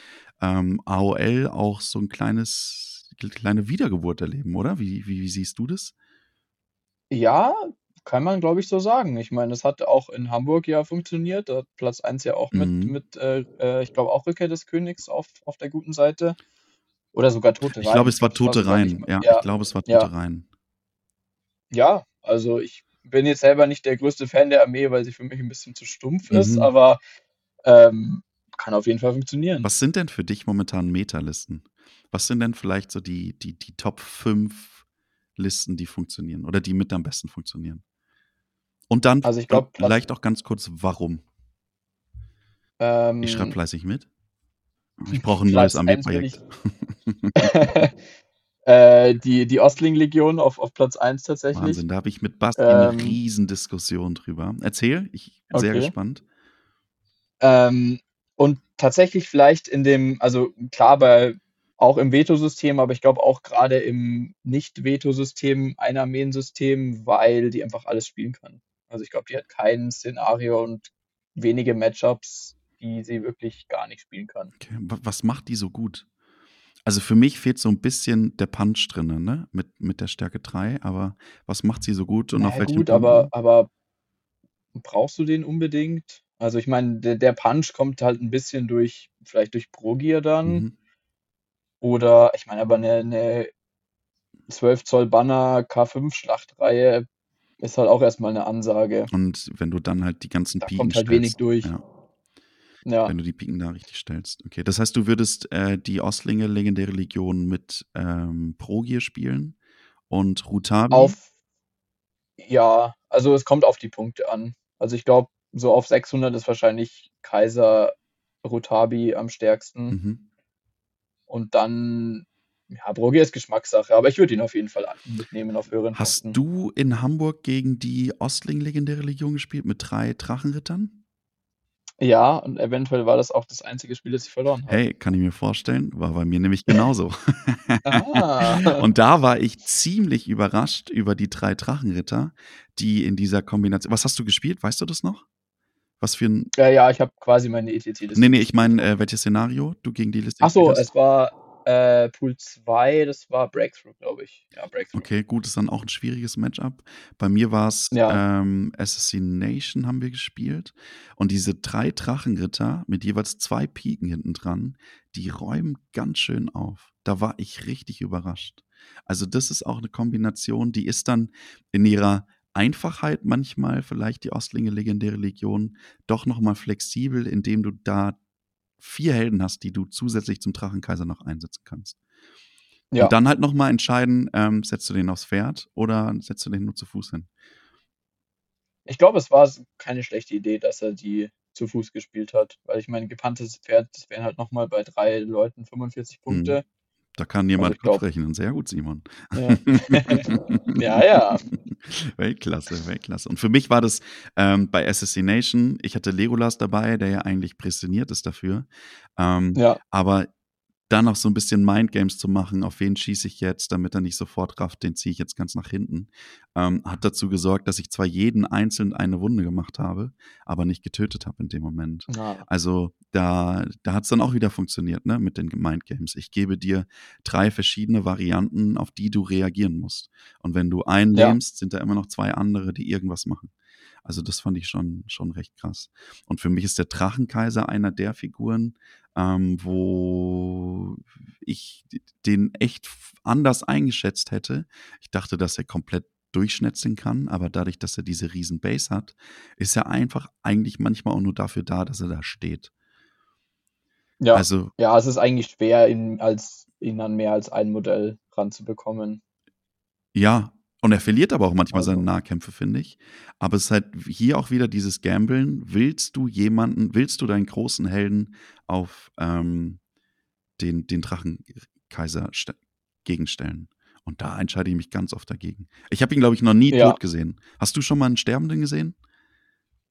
ähm, AOL auch so ein kleines, kleine Wiedergeburt erleben, oder? Wie, wie, wie siehst du das? Ja, kann man, glaube ich, so sagen. Ich meine, es hat auch in Hamburg ja funktioniert. Da hat Platz 1 ja auch mit, mhm. mit äh, äh, ich glaube, auch Rückkehr des Königs auf, auf der guten Seite. Oder sogar Tote Rein. Ich glaube, es war Tote Rein. Ja, ja, ich glaube, es war Tote ja. Rein. Ja, also ich bin jetzt selber nicht der größte Fan der Armee, weil sie für mich ein bisschen zu stumpf ist, mhm. aber ähm, kann auf jeden Fall funktionieren. Was sind denn für dich momentan Meta-Listen? Was sind denn vielleicht so die, die, die Top 5 Listen, die funktionieren oder die mit am besten funktionieren? Und dann also ich glaub, vielleicht auch ganz kurz, warum? Ähm, ich schreibe fleißig mit. Ich brauche ein neues Armeeprojekt. äh, die, die Ostling-Legion auf, auf Platz 1 tatsächlich. Wahnsinn, da habe ich mit Basti ähm, eine Riesendiskussion drüber. Erzähl, ich bin okay. sehr gespannt. Ähm, und tatsächlich vielleicht in dem, also klar, bei auch im Veto-System, aber ich glaube auch gerade im Nicht-Veto-System ein Armeensystem, weil die einfach alles spielen kann. Also ich glaube, die hat kein Szenario und wenige Matchups, die sie wirklich gar nicht spielen kann. Okay. Was macht die so gut? Also für mich fehlt so ein bisschen der Punch drin, ne? Mit, mit der Stärke 3, aber was macht sie so gut und naja, auf welchen gut, aber, aber brauchst du den unbedingt? Also ich meine, der, der Punch kommt halt ein bisschen durch, vielleicht durch Progier dann. Mhm. Oder ich meine, aber eine, eine 12 Zoll Banner K5 Schlachtreihe ist halt auch erstmal eine Ansage. Und wenn du dann halt die ganzen da Piken kommt halt stellst, wenig durch. Ja. Ja. Wenn du die Piken da richtig stellst. Okay, das heißt, du würdest äh, die Ostlinge Legendäre Legion mit ähm, Progier spielen und Rutabi? Auf, ja, also es kommt auf die Punkte an. Also ich glaube, so auf 600 ist wahrscheinlich Kaiser Rutabi am stärksten. Mhm. Und dann, ja, Brogier ist Geschmackssache, aber ich würde ihn auf jeden Fall mitnehmen auf höheren Hast Punkten. du in Hamburg gegen die Ostling-Legendäre Legion gespielt mit drei Drachenrittern? Ja, und eventuell war das auch das einzige Spiel, das ich verloren habe. Hey, kann ich mir vorstellen, war bei mir nämlich genauso. ah. Und da war ich ziemlich überrascht über die drei Drachenritter, die in dieser Kombination. Was hast du gespielt? Weißt du das noch? Was für ein. Ja, ja, ich habe quasi meine ETC-Liste. Nee, nee, ich meine, äh, welches Szenario du gegen die Liste Achso, es war äh, Pool 2, das war Breakthrough, glaube ich. Ja, Breakthrough. Okay, gut, ist dann auch ein schwieriges Matchup. Bei mir war es ja. ähm, Assassination haben wir gespielt. Und diese drei Drachenritter mit jeweils zwei Piken hinten dran, die räumen ganz schön auf. Da war ich richtig überrascht. Also, das ist auch eine Kombination, die ist dann in ihrer Einfachheit manchmal vielleicht die Ostlinge Legendäre Legion doch nochmal flexibel, indem du da vier Helden hast, die du zusätzlich zum Drachenkaiser noch einsetzen kannst. Ja. Und dann halt nochmal entscheiden, ähm, setzt du den aufs Pferd oder setzt du den nur zu Fuß hin? Ich glaube, es war keine schlechte Idee, dass er die zu Fuß gespielt hat, weil ich meine, gepanntes Pferd, das wären halt nochmal bei drei Leuten 45 hm. Punkte. Hm. Da kann jemand also Kopf rechnen. Sehr gut, Simon. Ja, ja. ja. Weltklasse, Weltklasse. Und für mich war das ähm, bei Assassination, ich hatte Legolas dabei, der ja eigentlich prädestiniert ist dafür. Ähm, ja. Aber dann noch so ein bisschen Mindgames zu machen, auf wen schieße ich jetzt, damit er nicht sofort rafft, den ziehe ich jetzt ganz nach hinten, ähm, hat dazu gesorgt, dass ich zwar jeden einzeln eine Wunde gemacht habe, aber nicht getötet habe in dem Moment. Ja. Also da, da hat es dann auch wieder funktioniert, ne, mit den Mindgames. Ich gebe dir drei verschiedene Varianten, auf die du reagieren musst. Und wenn du einen ja. lähmst, sind da immer noch zwei andere, die irgendwas machen. Also das fand ich schon, schon recht krass. Und für mich ist der Drachenkaiser einer der Figuren, ähm, wo ich den echt anders eingeschätzt hätte. Ich dachte, dass er komplett durchschnetzeln kann, aber dadurch, dass er diese riesen Base hat, ist er einfach eigentlich manchmal auch nur dafür da, dass er da steht. Ja, also, ja es ist eigentlich schwer, ihn, als, ihn an mehr als ein Modell ranzubekommen. Ja, und er verliert aber auch manchmal also. seine Nahkämpfe, finde ich. Aber es ist halt hier auch wieder dieses Gambeln. Willst du jemanden, willst du deinen großen Helden auf ähm, den, den Drachenkaiser gegenstellen? Und da entscheide ich mich ganz oft dagegen. Ich habe ihn, glaube ich, noch nie ja. tot gesehen. Hast du schon mal einen Sterbenden gesehen?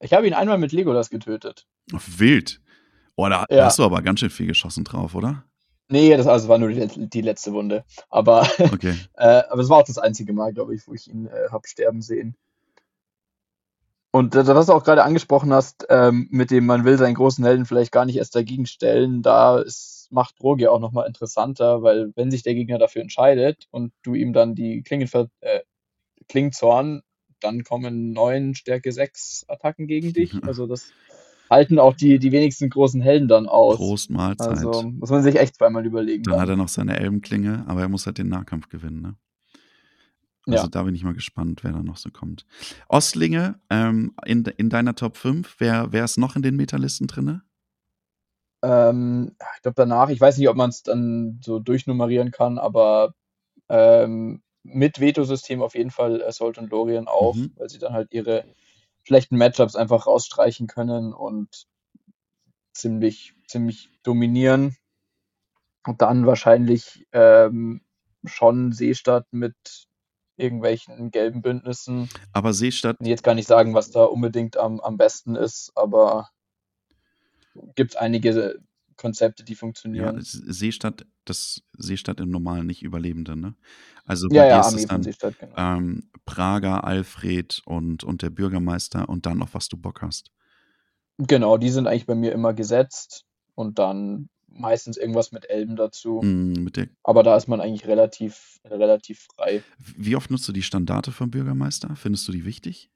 Ich habe ihn einmal mit Legolas getötet. Wild. Oh, da ja. hast du aber ganz schön viel geschossen drauf, oder? Nee, das also war nur die, die letzte Wunde. Aber, okay. äh, aber es war auch das einzige Mal, glaube ich, wo ich ihn äh, habe sterben sehen. Und äh, was du auch gerade angesprochen hast, ähm, mit dem man will seinen großen Helden vielleicht gar nicht erst dagegen stellen, da ist, macht Drogi auch nochmal interessanter, weil wenn sich der Gegner dafür entscheidet und du ihm dann die Klingen äh, Klingzorn, dann kommen neun Stärke 6 Attacken gegen dich. Also das halten auch die, die wenigsten großen Helden dann aus. Prost Mahlzeit. Also muss man sich echt zweimal überlegen. Dann, dann. hat er noch seine Elbenklinge, aber er muss halt den Nahkampf gewinnen, ne? Also ja. da bin ich mal gespannt, wer da noch so kommt. Ostlinge, ähm, in, in deiner Top 5, wer, wer ist noch in den Metalisten drin? Ähm, ich glaube danach, ich weiß nicht, ob man es dann so durchnummerieren kann, aber ähm, mit Veto-System auf jeden Fall Assault und Lorien auch, mhm. weil sie dann halt ihre schlechten Matchups einfach rausstreichen können und ziemlich, ziemlich dominieren. Und dann wahrscheinlich ähm, schon Seestadt mit irgendwelchen gelben Bündnissen. Aber Seestadt. Ich jetzt gar nicht sagen, was da unbedingt am, am besten ist, aber gibt es einige Konzepte, die Ja, funktionieren. es Seestadt das Seestadt im Normalen, nicht Überlebende, ne? Also, bei Ja, ja, ist es dann, Seestadt, genau. ähm, Prager, Alfred und und der Bürgermeister und dann auf was du Bock hast. Genau, die sind eigentlich bei mir immer gesetzt und dann meistens irgendwas mit Elben dazu. Mhm, mit Aber da ist man eigentlich relativ relativ frei. wie oft nutzt du die Standarte vom Bürgermeister? Findest du die wichtig?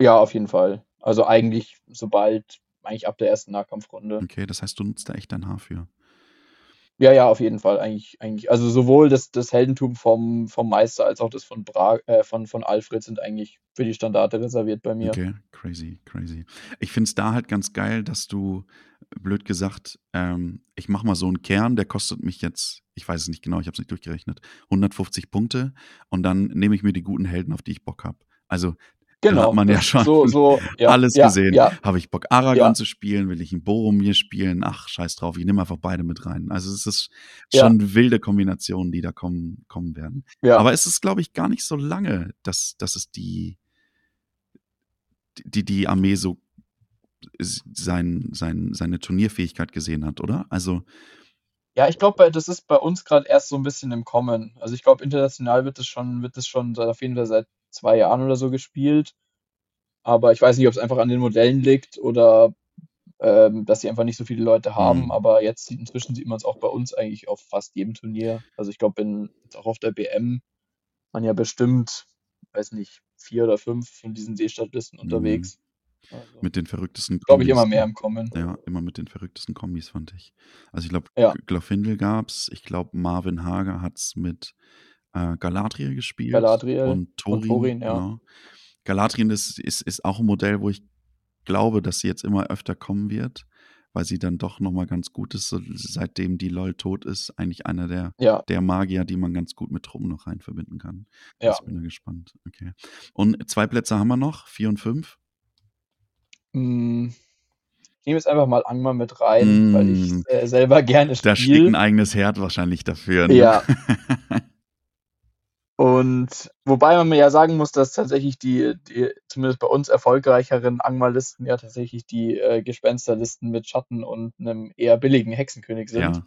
Ja, auf jeden Fall. Also, eigentlich sobald eigentlich ab der ersten Nahkampfrunde. Okay, das heißt, du nutzt da echt dein Haar für. Ja, ja, auf jeden Fall. Eigentlich eigentlich also, sowohl das das Heldentum vom vom Meister als auch das von Bra äh, von von Alfred sind eigentlich für die Standarte reserviert bei mir. Okay, crazy, crazy. Ich finde es da halt ganz geil, dass du, blöd gesagt, ähm, ich mache mal so einen Kern, der kostet mich jetzt, ich weiß es nicht genau, ich habe es nicht durchgerechnet, 150 Punkte und dann nehme ich mir die guten Helden, auf die ich Bock habe. Also, da hat Genau, man ja schon so so ja, alles ja, gesehen. ja, Habe ich Bock, Aragorn ja, zu spielen? Will ich 'n Boromir spielen? Ach, scheiß drauf, ich nehme einfach beide mit rein. Also, es ist schon wilde Kombinationen, die da kommen kommen werden. ja. Aber es ist, glaube ich, gar nicht so lange, dass dass es die die die Armee so sein sein seine Turnierfähigkeit gesehen hat, oder? Also Ja, ich glaube, das ist bei uns grad erst so 'n bisschen im Kommen. Also, ich glaube, international wird das schon wird das schon auf jeden Fall seit 2 Jahren oder so gespielt. Aber ich weiß nicht, ob's einfach an den Modellen liegt oder, ähm, dass sie einfach nicht so viele Leute haben. Mhm. Aber jetzt inzwischen sieht man's auch bei uns eigentlich auf fast jedem Turnier. Also, ich glaube, auch auf der BM waren ja bestimmt, weiß nicht, 4 oder 5 von diesen Seestadtlisten Mhm. unterwegs. Also Mit den verrücktesten glaube ich, Kombis, immer mehr im Kommen. Ja, immer mit den verrücktesten Kombis, fand ich. Also, ich glaube, Ja. Glorfindel gab's. Ich glaube, Marvin Hager hat's mit, äh, Galadriel gespielt Galadriel und und Thorin, Thorin, ja. genau. Galadriel ist ist ist auch 'n Modell, wo ich glaube, dass sie jetzt immer öfter kommen wird, weil sie dann doch noch mal ganz gut ist, so seitdem die LOL tot ist, eigentlich einer der Ja. der Magier, die man ganz gut mit Truppen noch rein verbinden kann. Ja. Ich bin da gespannt. Okay. Und 2 Plätze haben wir noch, 4 und 5? Hm, ich nehme jetzt einfach mal Angmar mit rein, weil ich's, Hm. äh, selber gerne Da schlägt 'n spiele. eigenes Herd wahrscheinlich dafür, ne? Ja. Und wobei man mir ja sagen muss, dass tatsächlich die die zumindest bei uns erfolgreicheren Angmar-Listen ja tatsächlich die, äh, Gespensterlisten mit Schatten und 'nem eher billigen Hexenkönig sind.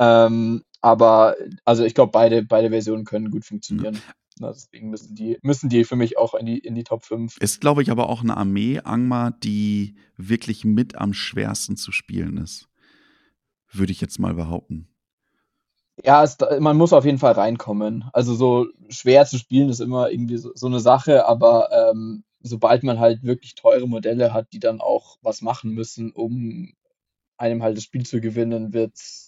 Ja. Ähm, aber also, ich glaube, beide beide Versionen können gut funktionieren. Ne, deswegen müssen die müssen die für mich auch in die in die Top 5. Ist, glaube ich, aber auch 'ne Armee, Angmar, die wirklich mit am schwersten zu spielen ist. Würde ich jetzt mal behaupten. Ja, es man muss auf jeden Fall reinkommen. Also, so schwer zu spielen ist immer irgendwie so so 'ne Sache, aber, ähm, sobald man halt wirklich teure Modelle hat, die dann auch was machen müssen, um einem halt das Spiel zu gewinnen, wird's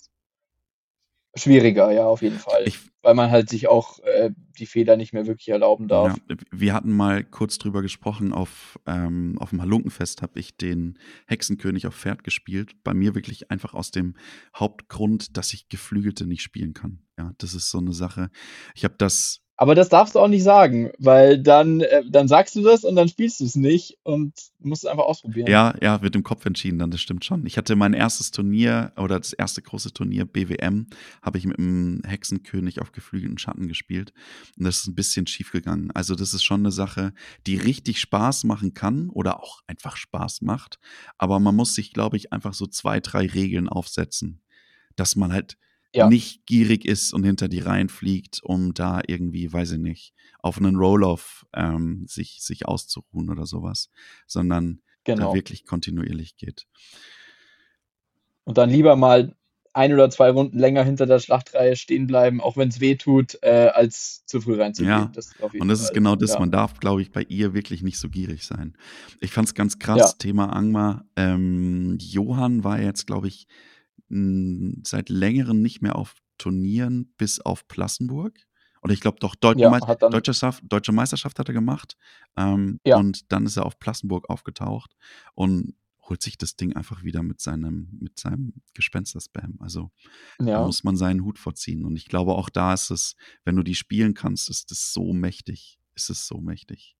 schwieriger, ja, auf jeden Fall. Ich Weil man halt sich auch, äh, die Fehler nicht mehr wirklich erlauben darf. Ja, wir hatten mal kurz drüber gesprochen, auf ähm, auf'm Halunkenfest habe ich den Hexenkönig auf Pferd gespielt. Bei mir wirklich einfach aus dem Hauptgrund, dass ich Geflügelte nicht spielen kann. Ja, das ist so 'ne Sache. Ich habe das Aber das darfst du auch nicht sagen, weil dann äh, dann sagst du das und dann spielst du's nicht und musst es einfach ausprobieren. Ja, ja, wird im Kopf entschieden dann, das stimmt schon. Ich hatte mein 1. Turnier oder das erste große Turnier, BWM, habe ich mit 'm Hexenkönig auf geflügelten Schatten gespielt und das ist 'n bisschen schiefgegangen. Also, das ist schon 'ne Sache, die richtig Spaß machen kann oder auch einfach Spaß macht. Aber man muss sich, glaube ich, einfach so 2, 3 Regeln aufsetzen, dass man halt Ja. nicht gierig ist und hinter die Reihen fliegt, um da irgendwie, weiß ich nicht, auf 'nen Roll-off, ähm, sich sich auszuruhen oder so was, sondern da Genau. wirklich kontinuierlich geht. Und dann lieber mal 1 oder 2 Runden länger hinter der Schlachtreihe stehen bleiben, auch wenn's weh tut, äh, als zu früh reinzugehen. Ja, Das und das ist Fall, genau das. ja. Man darf, glaube ich, bei ihr wirklich nicht so gierig sein. Ich fand's ganz krass, Ja. Thema Angmar. Ähm, Johann war jetzt, glaube ich, seit Längerem nicht mehr auf Turnieren bis auf Plassenburg. Oder ich glaube doch, Deutsche Ja, Deutsche Deutsche Meisterschaft hat er gemacht. Ähm, Ja. und dann ist er auf Plassenburg aufgetaucht und holt sich das Ding einfach wieder mit seinem mit seinem Gespenster-Spam. Also, da Ja. muss man seinen Hut vor ziehen. Und ich glaube, auch da ist es wenn du die spielen kannst, ist das so mächtig. Ist es so mächtig.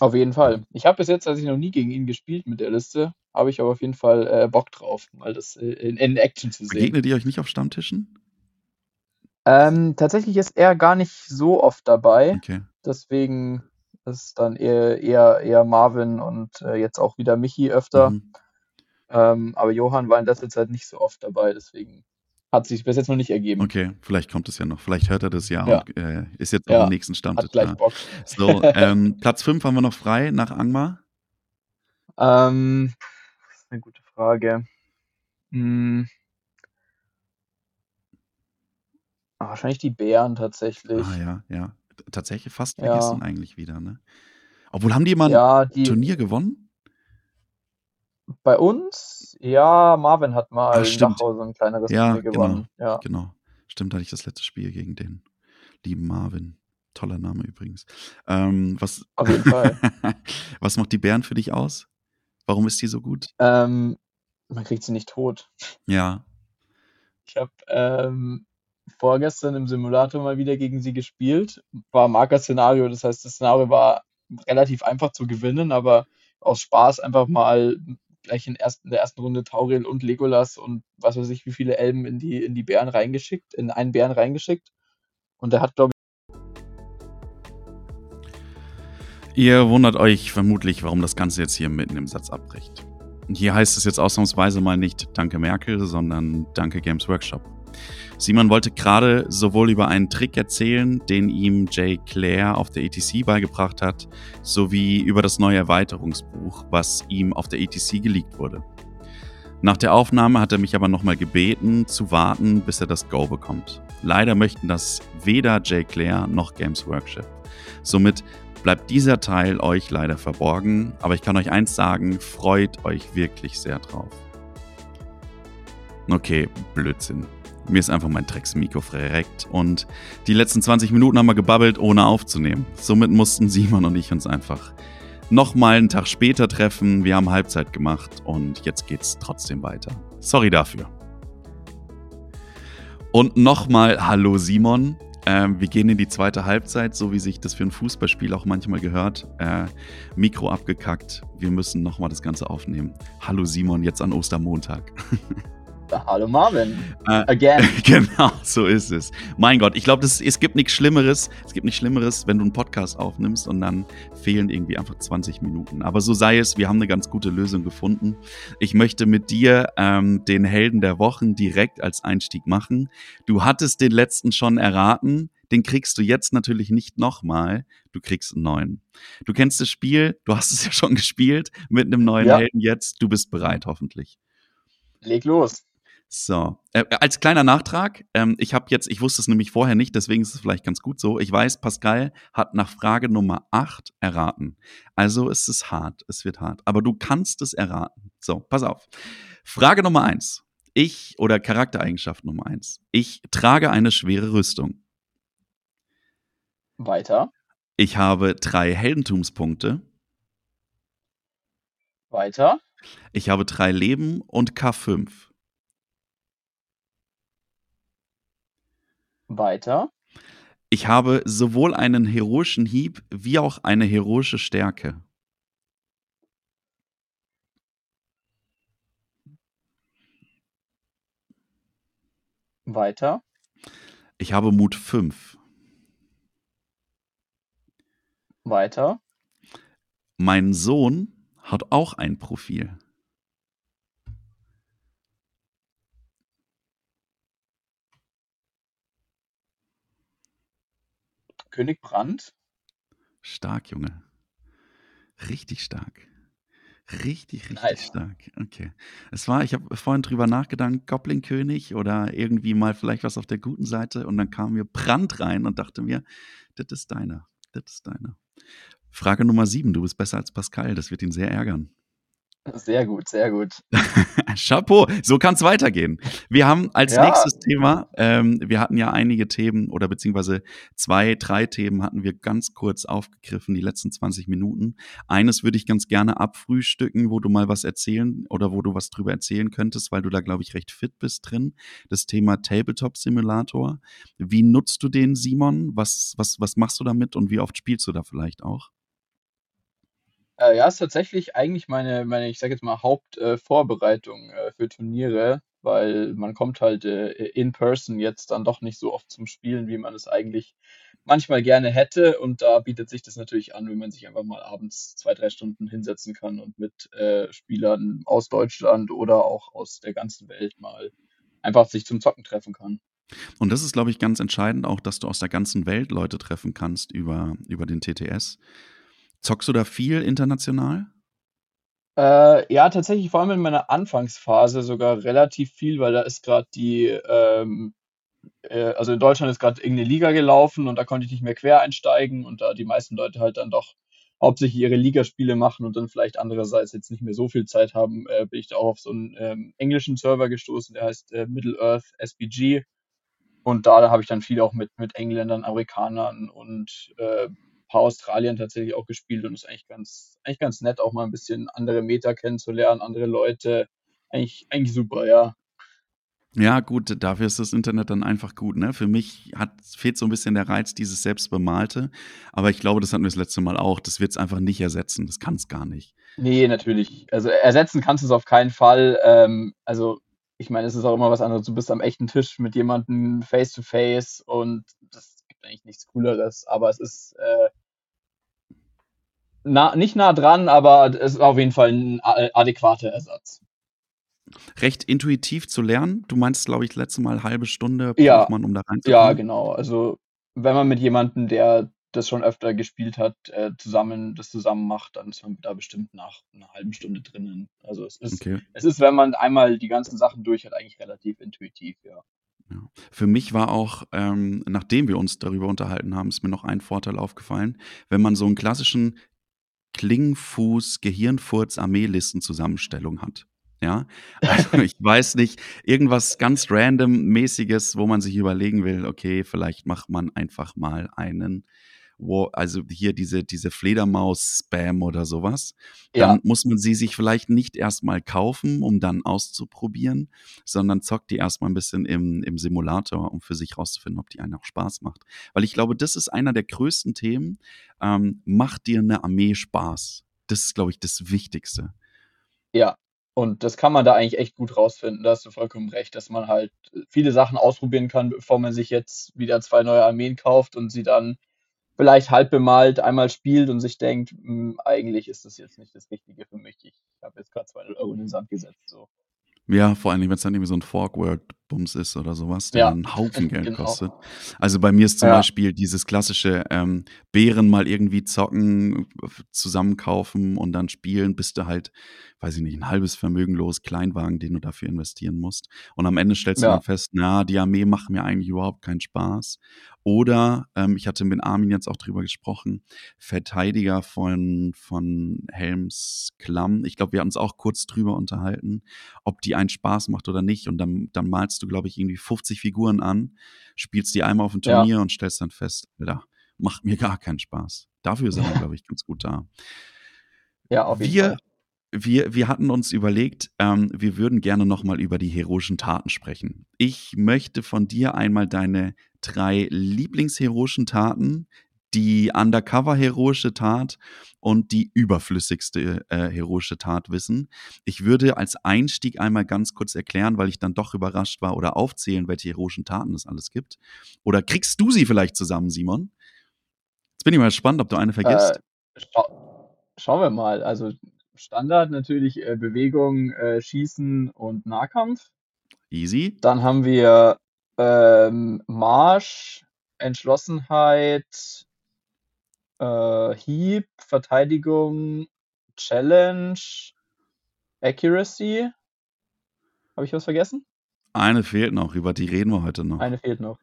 Auf jeden. Fall. Ich habe bis jetzt tatsächlich noch nie gegen ihn gespielt mit der Liste, habe ich aber auf jeden Fall, äh, Bock drauf, mal das, äh, in in Action zu sehen. Begegnet ihr euch nicht auf Stammtischen? Ähm, tatsächlich ist er gar nicht so oft dabei. Okay. Deswegen ist dann eher eher eher Marvin und, äh, jetzt auch wieder Michi öfter. Mhm. Ähm, aber Johann war in letzter Zeit nicht so oft dabei, deswegen hat sich bis jetzt noch nicht ergeben. Okay, vielleicht kommt es ja noch. Vielleicht hört er das ja, ja. und äh, ist jetzt ja. dem nächsten Stand. Hat gleich Bock. So, ähm, Platz 5 haben wir noch frei nach Angmar. Ähm, das ist eine gute Frage. Hm. Ah, wahrscheinlich die Bären tatsächlich. Ah ja, ja. Tatsächlich fast vergessen ja. eigentlich wieder, ne? Obwohl, haben die mal ein die, Turnier gewonnen? Bei uns? Ja, Marvin hat mal Ach, in Dachau so ein kleineres ja, Turnier gewonnen. Genau, ja, genau. Stimmt, hatte ich das letzte Spiel gegen den lieben Marvin. Toller Name übrigens. Ähm, was, Auf jeden Fall. was macht die Bären für dich aus? Warum ist die so gut? Ähm, man kriegt sie nicht tot. Ja. Ich habe ähm, vorgestern im Simulator mal wieder gegen sie gespielt. War Marker-Szenario, das heißt, das Szenario war relativ einfach zu gewinnen, aber aus Spaß einfach mal gleich in, erst, in der ersten Runde Tauril und Legolas und was weiß ich, wie viele Elben in die, in die Bären reingeschickt, in einen Bären reingeschickt. Und der hat, glaube ich. Ihr wundert euch vermutlich, warum das Ganze jetzt hier mitten im Satz abbricht. Hier heißt es jetzt ausnahmsweise mal nicht Danke Merkel, sondern Danke Games Workshop. Simon wollte gerade sowohl über einen Trick erzählen, den ihm Jay Clare auf der ETC beigebracht hat, sowie über das neue Erweiterungsbuch, was ihm auf der ETC geleakt wurde. Nach der Aufnahme hat er mich aber nochmal gebeten, zu warten, bis er das Go bekommt. Leider möchten das weder Jay Clare noch Games Workshop. Somit bleibt dieser Teil euch leider verborgen, aber ich kann euch eins sagen, freut euch wirklich sehr drauf. Okay, Blödsinn. Mir ist einfach mein Drecksmikro verreckt und die letzten 20 Minuten haben wir gebabbelt, ohne aufzunehmen. Somit mussten Simon und ich uns einfach nochmal einen Tag später treffen. Wir haben Halbzeit gemacht und jetzt geht's trotzdem weiter. Sorry dafür. Und nochmal Hallo Simon. Ähm, wir gehen in die zweite Halbzeit, so wie sich das für ein Fußballspiel auch manchmal gehört. Äh, Mikro abgekackt. Wir müssen nochmal das Ganze aufnehmen. Hallo Simon, jetzt an Ostermontag. Hallo Marvin. Äh, Again. Genau, so ist es. Mein Gott, ich glaube, es gibt nichts Schlimmeres. Es gibt nichts Schlimmeres, wenn du einen Podcast aufnimmst und dann fehlen irgendwie einfach 20 Minuten. Aber so sei es, wir haben eine ganz gute Lösung gefunden. Ich möchte mit dir ähm, den Helden der Wochen direkt als Einstieg machen. Du hattest den letzten schon erraten. Den kriegst du jetzt natürlich nicht nochmal. Du kriegst einen neuen. Du kennst das Spiel, du hast es ja schon gespielt mit einem neuen ja. Helden jetzt. Du bist bereit, hoffentlich. Leg los. So, äh, als kleiner Nachtrag, ähm, ich habe jetzt, ich wusste es nämlich vorher nicht, deswegen ist es vielleicht ganz gut so. Ich weiß, Pascal hat nach Frage Nummer 8 erraten. Also es ist hart, es wird hart. Aber du kannst es erraten. So, pass auf. Frage Nummer 1. Ich oder Charaktereigenschaft Nummer 1. Ich trage eine schwere Rüstung. Weiter. Ich habe drei Heldentumspunkte. Weiter. Ich habe drei Leben und K5. Weiter. Ich habe sowohl einen heroischen Hieb wie auch eine heroische Stärke. Weiter. Ich habe Mut 5. Weiter. Mein Sohn hat auch ein Profil. König Brand. Stark, Junge. Richtig stark. Richtig, richtig Nice. stark. Okay. Es war, ich habe vorhin drüber nachgedacht, Goblin-König oder irgendwie mal vielleicht was auf der guten Seite und dann kam mir Brand rein und dachte mir, das ist deiner. Das ist deiner. Frage Nummer sieben. Du bist besser als Pascal. Das wird ihn sehr ärgern. Sehr gut, sehr gut. Chapeau, so kann es weitergehen. Wir haben als ja. nächstes Thema, ähm, wir hatten ja einige Themen oder beziehungsweise zwei, drei Themen hatten wir ganz kurz aufgegriffen, die letzten 20 Minuten. Eines würde ich ganz gerne abfrühstücken, wo du mal was erzählen oder wo du was drüber erzählen könntest, weil du da, glaube ich, recht fit bist drin. Das Thema Tabletop Simulator. Wie nutzt du den, Simon? Was, was, was machst du damit und wie oft spielst du da vielleicht auch? Äh, ja, ist tatsächlich eigentlich meine, meine ich sage jetzt mal, Hauptvorbereitung äh, äh, für Turniere, weil man kommt halt äh, in person jetzt dann doch nicht so oft zum Spielen, wie man es eigentlich manchmal gerne hätte. Und da bietet sich das natürlich an, wenn man sich einfach mal abends zwei, drei Stunden hinsetzen kann und mit äh, Spielern aus Deutschland oder auch aus der ganzen Welt mal einfach sich zum Zocken treffen kann. Und das ist, glaube ich, ganz entscheidend auch, dass du aus der ganzen Welt Leute treffen kannst über, über den TTS. Zockst du da viel international? Äh, ja, tatsächlich vor allem in meiner Anfangsphase sogar relativ viel, weil da ist gerade die, ähm, äh, also in Deutschland ist gerade irgendeine Liga gelaufen und da konnte ich nicht mehr quer einsteigen und da die meisten Leute halt dann doch hauptsächlich ihre Ligaspiele machen und dann vielleicht andererseits jetzt nicht mehr so viel Zeit haben, äh, bin ich da auch auf so einen ähm, englischen Server gestoßen, der heißt äh, Middle Earth SPG. Und da, da habe ich dann viel auch mit, mit Engländern, Amerikanern und äh, paar Australien tatsächlich auch gespielt und ist eigentlich ganz, eigentlich ganz nett, auch mal ein bisschen andere Meta kennenzulernen, andere Leute. Eigentlich, eigentlich super, ja. Ja, gut, dafür ist das Internet dann einfach gut. Ne? Für mich hat, fehlt so ein bisschen der Reiz, dieses Selbstbemalte. Aber ich glaube, das hatten wir das letzte Mal auch. Das wird es einfach nicht ersetzen. Das kann es gar nicht. Nee, natürlich. Also ersetzen kannst du es auf keinen Fall. Ähm, also ich meine, es ist auch immer was anderes. Du bist am echten Tisch mit jemandem face to face und das gibt eigentlich nichts Cooleres. Aber es ist äh, na, nicht nah dran, aber es ist auf jeden Fall ein adäquater Ersatz. Recht intuitiv zu lernen. Du meinst, glaube ich, letzte Mal halbe Stunde braucht ja, man, um da reinzukommen. Ja, genau. Also wenn man mit jemandem, der das schon öfter gespielt hat, äh, zusammen das zusammen macht, dann ist man da bestimmt nach einer halben Stunde drinnen. Also es ist, okay. es ist, wenn man einmal die ganzen Sachen durch hat, eigentlich relativ intuitiv, ja. Ja. Für mich war auch, ähm, nachdem wir uns darüber unterhalten haben, ist mir noch ein Vorteil aufgefallen. Wenn man so einen klassischen Klingfuß, Gehirnfurz, Armeelisten-Zusammenstellung hat. Ja, also ich weiß nicht, irgendwas ganz random-mäßiges, wo man sich überlegen will, okay, vielleicht macht man einfach mal einen also hier diese, diese Fledermaus-Spam oder sowas, dann ja. muss man sie sich vielleicht nicht erstmal kaufen, um dann auszuprobieren, sondern zockt die erstmal ein bisschen im, im Simulator, um für sich rauszufinden, ob die einen auch Spaß macht. Weil ich glaube, das ist einer der größten Themen. Ähm, macht dir eine Armee Spaß? Das ist, glaube ich, das Wichtigste. Ja, und das kann man da eigentlich echt gut rausfinden. Da hast du vollkommen recht, dass man halt viele Sachen ausprobieren kann, bevor man sich jetzt wieder zwei neue Armeen kauft und sie dann vielleicht halb bemalt einmal spielt und sich denkt, hm, eigentlich ist das jetzt nicht das Richtige für mich. Ich habe jetzt gerade 200 Euro in den Sand gesetzt. So. Ja, vor allem, wenn es dann irgendwie so ein Forkword-Bums ist oder sowas, der ja. einen Haufen Geld genau. kostet. Also bei mir ist zum ja. Beispiel dieses klassische ähm, Bären mal irgendwie zocken, zusammenkaufen und dann spielen, bist du halt, weiß ich nicht, ein halbes Vermögen los, Kleinwagen, den du dafür investieren musst. Und am Ende stellst ja. du dann fest, na, die Armee macht mir eigentlich überhaupt keinen Spaß. Oder, ähm, ich hatte mit Armin jetzt auch drüber gesprochen, Verteidiger von, von Helms Klamm. Ich glaube, wir hatten uns auch kurz drüber unterhalten, ob die einen Spaß macht oder nicht. Und dann, dann malst du, glaube ich, irgendwie 50 Figuren an, spielst die einmal auf dem Turnier ja. und stellst dann fest, Alter, macht mir gar keinen Spaß. Dafür sind wir, glaube ich, ganz gut da. Ja, auf jeden wir, Fall. Wir, wir hatten uns überlegt, ähm, wir würden gerne nochmal über die heroischen Taten sprechen. Ich möchte von dir einmal deine drei Lieblingsheroischen Taten, die Undercover-heroische Tat und die überflüssigste äh, heroische Tat wissen. Ich würde als Einstieg einmal ganz kurz erklären, weil ich dann doch überrascht war oder aufzählen, welche heroischen Taten es alles gibt. Oder kriegst du sie vielleicht zusammen, Simon? Jetzt bin ich mal gespannt, ob du eine vergisst. Äh, scha schauen wir mal. Also Standard natürlich äh, Bewegung, äh, Schießen und Nahkampf. Easy. Dann haben wir ähm, Marsch, Entschlossenheit, äh, Hieb, Verteidigung, Challenge, Accuracy. Habe ich was vergessen? Eine fehlt noch, über die reden wir heute noch. Eine fehlt noch.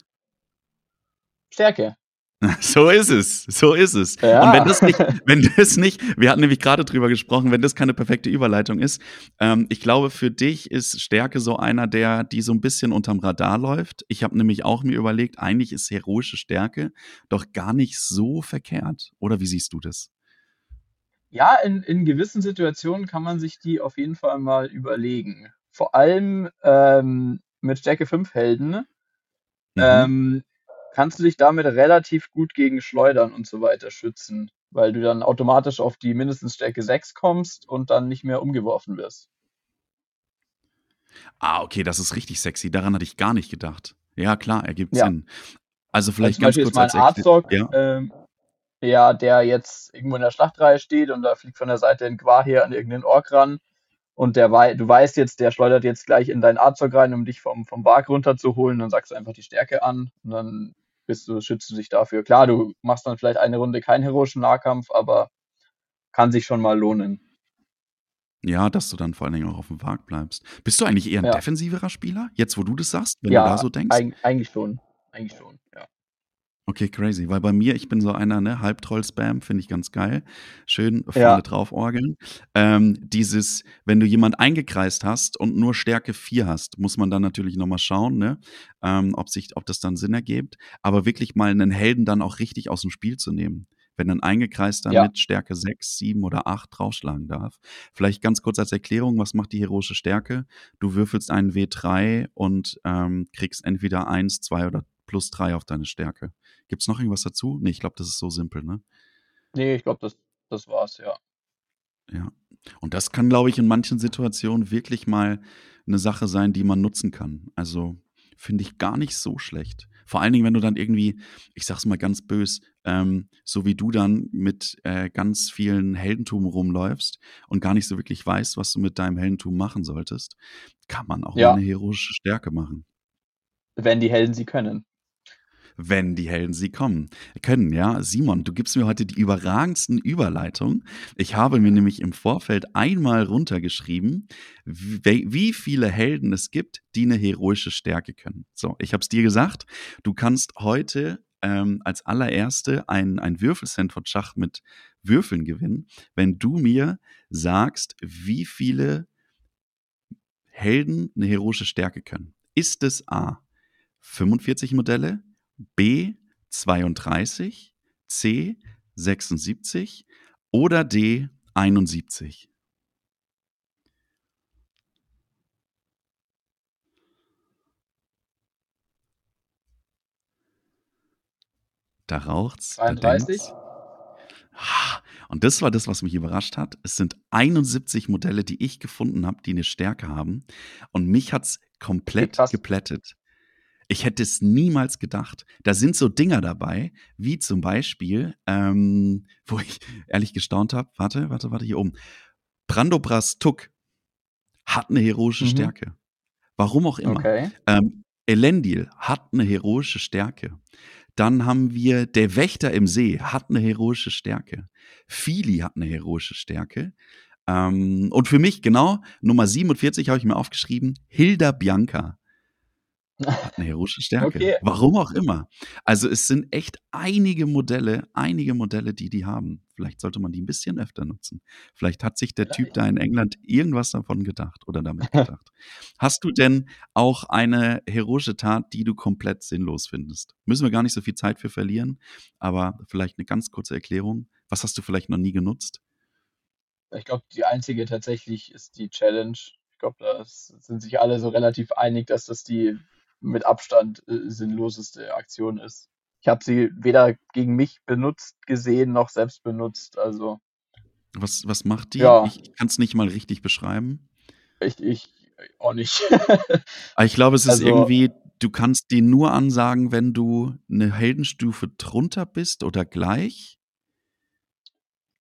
Stärke. So ist es, so ist es. Ja. Und wenn das nicht, wenn das nicht, wir hatten nämlich gerade drüber gesprochen, wenn das keine perfekte Überleitung ist, ähm, ich glaube, für dich ist Stärke so einer, der, die so ein bisschen unterm Radar läuft. Ich habe nämlich auch mir überlegt, eigentlich ist heroische Stärke doch gar nicht so verkehrt. Oder wie siehst du das? Ja, in, in gewissen Situationen kann man sich die auf jeden Fall mal überlegen. Vor allem ähm, mit Stärke 5 Helden. Mhm. Ähm, kannst du dich damit relativ gut gegen Schleudern und so weiter schützen, weil du dann automatisch auf die mindestens Stärke 6 kommst und dann nicht mehr umgeworfen wirst. Ah, okay, das ist richtig sexy. Daran hatte ich gar nicht gedacht. Ja, klar, ergibt ja. Sinn. Also vielleicht also ganz kurz als Arzog, ja. Ähm, ja, der jetzt irgendwo in der Schlachtreihe steht und da fliegt von der Seite ein Quahir an irgendeinen Ork ran und der wei du weißt jetzt, der schleudert jetzt gleich in deinen Arzog rein, um dich vom, vom Bark runterzuholen, dann sagst du einfach die Stärke an und dann bist du, schützt du dich dafür. Klar, du machst dann vielleicht eine Runde keinen heroischen Nahkampf, aber kann sich schon mal lohnen. Ja, dass du dann vor allen Dingen auch auf dem Wag bleibst. Bist du eigentlich eher ein ja. defensiverer Spieler, jetzt wo du das sagst, wenn ja, du da so denkst? Eig eigentlich schon. Eigentlich schon, ja. Okay, crazy. Weil bei mir, ich bin so einer, ne, Halbtroll-Spam, finde ich ganz geil. Schön vorne ja. drauf orgeln. Ähm, dieses, wenn du jemand eingekreist hast und nur Stärke 4 hast, muss man dann natürlich nochmal schauen, ne, ähm, ob, sich, ob das dann Sinn ergibt. Aber wirklich mal einen Helden dann auch richtig aus dem Spiel zu nehmen wenn ein Eingekreister ja. mit Stärke 6, 7 oder 8 draufschlagen darf. Vielleicht ganz kurz als Erklärung, was macht die heroische Stärke? Du würfelst einen W3 und ähm, kriegst entweder 1, 2 oder plus 3 auf deine Stärke. Gibt es noch irgendwas dazu? Nee, ich glaube, das ist so simpel, ne? Nee, ich glaube, das, das war's, ja. Ja. Und das kann, glaube ich, in manchen Situationen wirklich mal eine Sache sein, die man nutzen kann. Also finde ich gar nicht so schlecht. Vor allen Dingen, wenn du dann irgendwie, ich sag's mal ganz bös, ähm, so wie du dann mit äh, ganz vielen Heldentum rumläufst und gar nicht so wirklich weißt, was du mit deinem Heldentum machen solltest, kann man auch ja. eine heroische Stärke machen. Wenn die Helden sie können wenn die Helden sie kommen können. Ja, Simon, du gibst mir heute die überragendsten Überleitungen. Ich habe mir nämlich im Vorfeld einmal runtergeschrieben, wie, viele Helden es gibt, die eine heroische Stärke können. So, ich habe es dir gesagt. Du kannst heute ähm, als allererste ein, ein Würfel-Sandwich-Schach mit Würfeln gewinnen, wenn du mir sagst, wie viele Helden eine heroische Stärke können. Ist es A 45 Modelle, B 32, C 76 oder D 71? Da raucht's. 32. Ah, und das war das, was mich überrascht hat. Es sind 71 Modelle, die ich gefunden habe, die eine Stärke haben. Und mich hat es komplett geplättet. Ich hätte es niemals gedacht. Da sind so Dinger dabei, wie zum Beispiel, ähm, wo ich ehrlich gestaunt habe, warte, warte, warte, hier oben. Brandobras Tuck hat eine heroische mhm. Stärke. Warum auch immer. Okay. Ähm, Elendil hat eine heroische Stärke. Dann haben wir Der Wächter im See hat eine heroische Stärke. Fili hat eine heroische Stärke. Ähm, und für mich, genau, Nummer 47 habe ich mir aufgeschrieben, Hilda Bianca hat eine heroische Stärke. Okay. Warum auch immer. Also es sind echt einige Modelle, einige Modelle, die die haben. Vielleicht sollte man die ein bisschen öfter nutzen. Vielleicht hat sich der Typ da in England irgendwas davon gedacht oder damit gedacht. Hast du denn auch eine heroische Tat, die du komplett sinnlos findest? Müssen wir gar nicht so viel Zeit für verlieren, aber vielleicht eine ganz kurze Erklärung. Was hast du vielleicht noch nie genutzt? Ich glaube, die einzige tatsächlich ist die Challenge. Ich glaube, da sind sich alle so relativ einig, dass das die mit Abstand äh, sinnloseste Aktion ist. Ich habe sie weder gegen mich benutzt gesehen noch selbst benutzt. Also was, was macht die? Ja. Ich kann es nicht mal richtig beschreiben. Ich, ich auch nicht. Aber ich glaube, es ist also, irgendwie, du kannst die nur ansagen, wenn du eine Heldenstufe drunter bist oder gleich.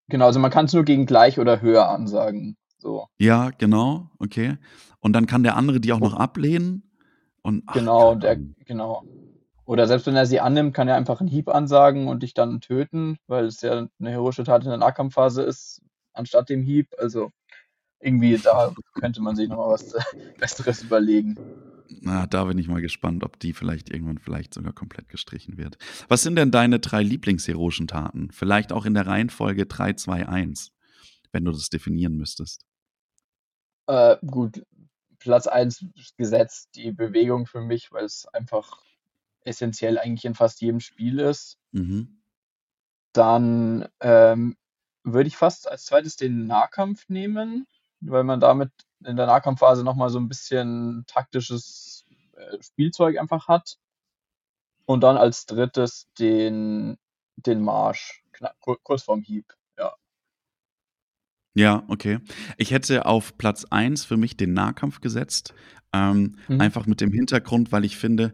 Genau, also man kann es nur gegen gleich oder höher ansagen. So. Ja, genau, okay. Und dann kann der andere die auch noch ablehnen und, ach, genau, der, genau. Oder selbst wenn er sie annimmt, kann er einfach einen Hieb ansagen und dich dann töten, weil es ja eine heroische Tat in der Nahkampfphase ist, anstatt dem Hieb. Also irgendwie da könnte man sich nochmal was Besseres überlegen. Na, da bin ich mal gespannt, ob die vielleicht irgendwann vielleicht sogar komplett gestrichen wird. Was sind denn deine drei Lieblingsheroischen Taten? Vielleicht auch in der Reihenfolge 3, 2, 1, wenn du das definieren müsstest. Äh, gut, Platz 1 gesetzt, die Bewegung für mich, weil es einfach essentiell eigentlich in fast jedem Spiel ist. Mhm. Dann ähm, würde ich fast als zweites den Nahkampf nehmen, weil man damit in der Nahkampfphase nochmal so ein bisschen taktisches äh, Spielzeug einfach hat. Und dann als drittes den, den Marsch, kurz vorm Hieb. Ja, okay. Ich hätte auf Platz 1 für mich den Nahkampf gesetzt. Ähm, mhm. Einfach mit dem Hintergrund, weil ich finde,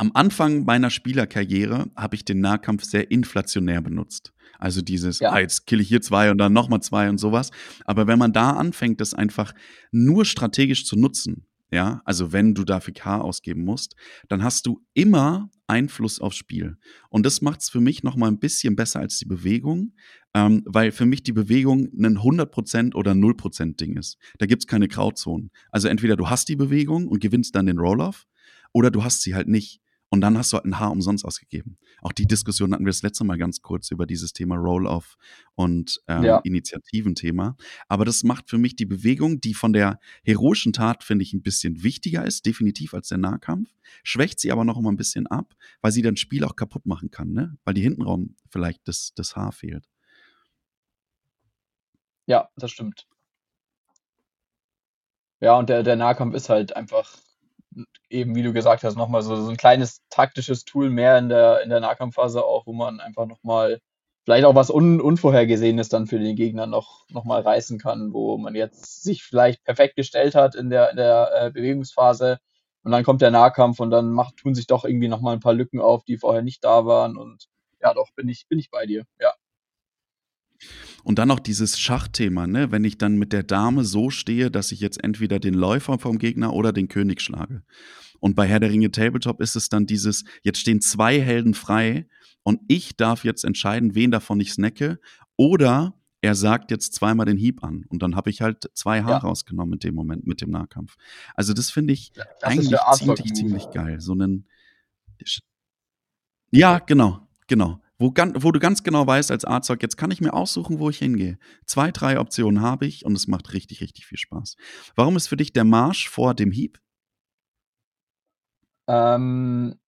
Am Anfang meiner Spielerkarriere habe ich den Nahkampf sehr inflationär benutzt. Also dieses, ja. ah, jetzt kill ich hier zwei und dann nochmal zwei und sowas. Aber wenn man da anfängt, das einfach nur strategisch zu nutzen, ja, also wenn du dafür K ausgeben musst, dann hast du immer Einfluss aufs Spiel. Und das macht es für mich noch mal ein bisschen besser als die Bewegung, ähm, weil für mich die Bewegung ein 100% oder 0% Ding ist. Da gibt es keine Grauzonen. Also entweder du hast die Bewegung und gewinnst dann den Roll-Off oder du hast sie halt nicht. Und dann hast du halt ein Haar umsonst ausgegeben. Auch die Diskussion hatten wir das letzte Mal ganz kurz über dieses Thema Roll-Off und ähm, ja. Initiativenthema. Aber das macht für mich die Bewegung, die von der heroischen Tat, finde ich, ein bisschen wichtiger ist, definitiv als der Nahkampf, schwächt sie aber noch immer ein bisschen ab, weil sie dann Spiel auch kaputt machen kann, ne? Weil die Hintenraum vielleicht das, das Haar fehlt. Ja, das stimmt. Ja, und der, der Nahkampf ist halt einfach eben, wie du gesagt hast, nochmal so, so ein kleines taktisches Tool mehr in der, in der Nahkampfphase auch, wo man einfach nochmal vielleicht auch was Un Unvorhergesehenes dann für den Gegner noch, noch mal reißen kann, wo man jetzt sich vielleicht perfekt gestellt hat in der, in der äh, Bewegungsphase und dann kommt der Nahkampf und dann macht, tun sich doch irgendwie nochmal ein paar Lücken auf, die vorher nicht da waren und ja, doch, bin ich, bin ich bei dir, ja. Und dann noch dieses Schachthema, ne? wenn ich dann mit der Dame so stehe, dass ich jetzt entweder den Läufer vom Gegner oder den König schlage. Und bei Herr der Ringe Tabletop ist es dann dieses, jetzt stehen zwei Helden frei und ich darf jetzt entscheiden, wen davon ich snacke. Oder er sagt jetzt zweimal den Hieb an und dann habe ich halt zwei Haare ja. rausgenommen in dem Moment mit dem Nahkampf. Also das finde ich ja, eigentlich ziemlich, ziemlich geil. So einen Ja, genau, genau. Wo, wo, du ganz genau weißt als Arzog, jetzt kann ich mir aussuchen, wo ich hingehe. Zwei, drei Optionen habe ich und es macht richtig, richtig viel Spaß. Warum ist für dich der Marsch vor dem Hieb? Ähm,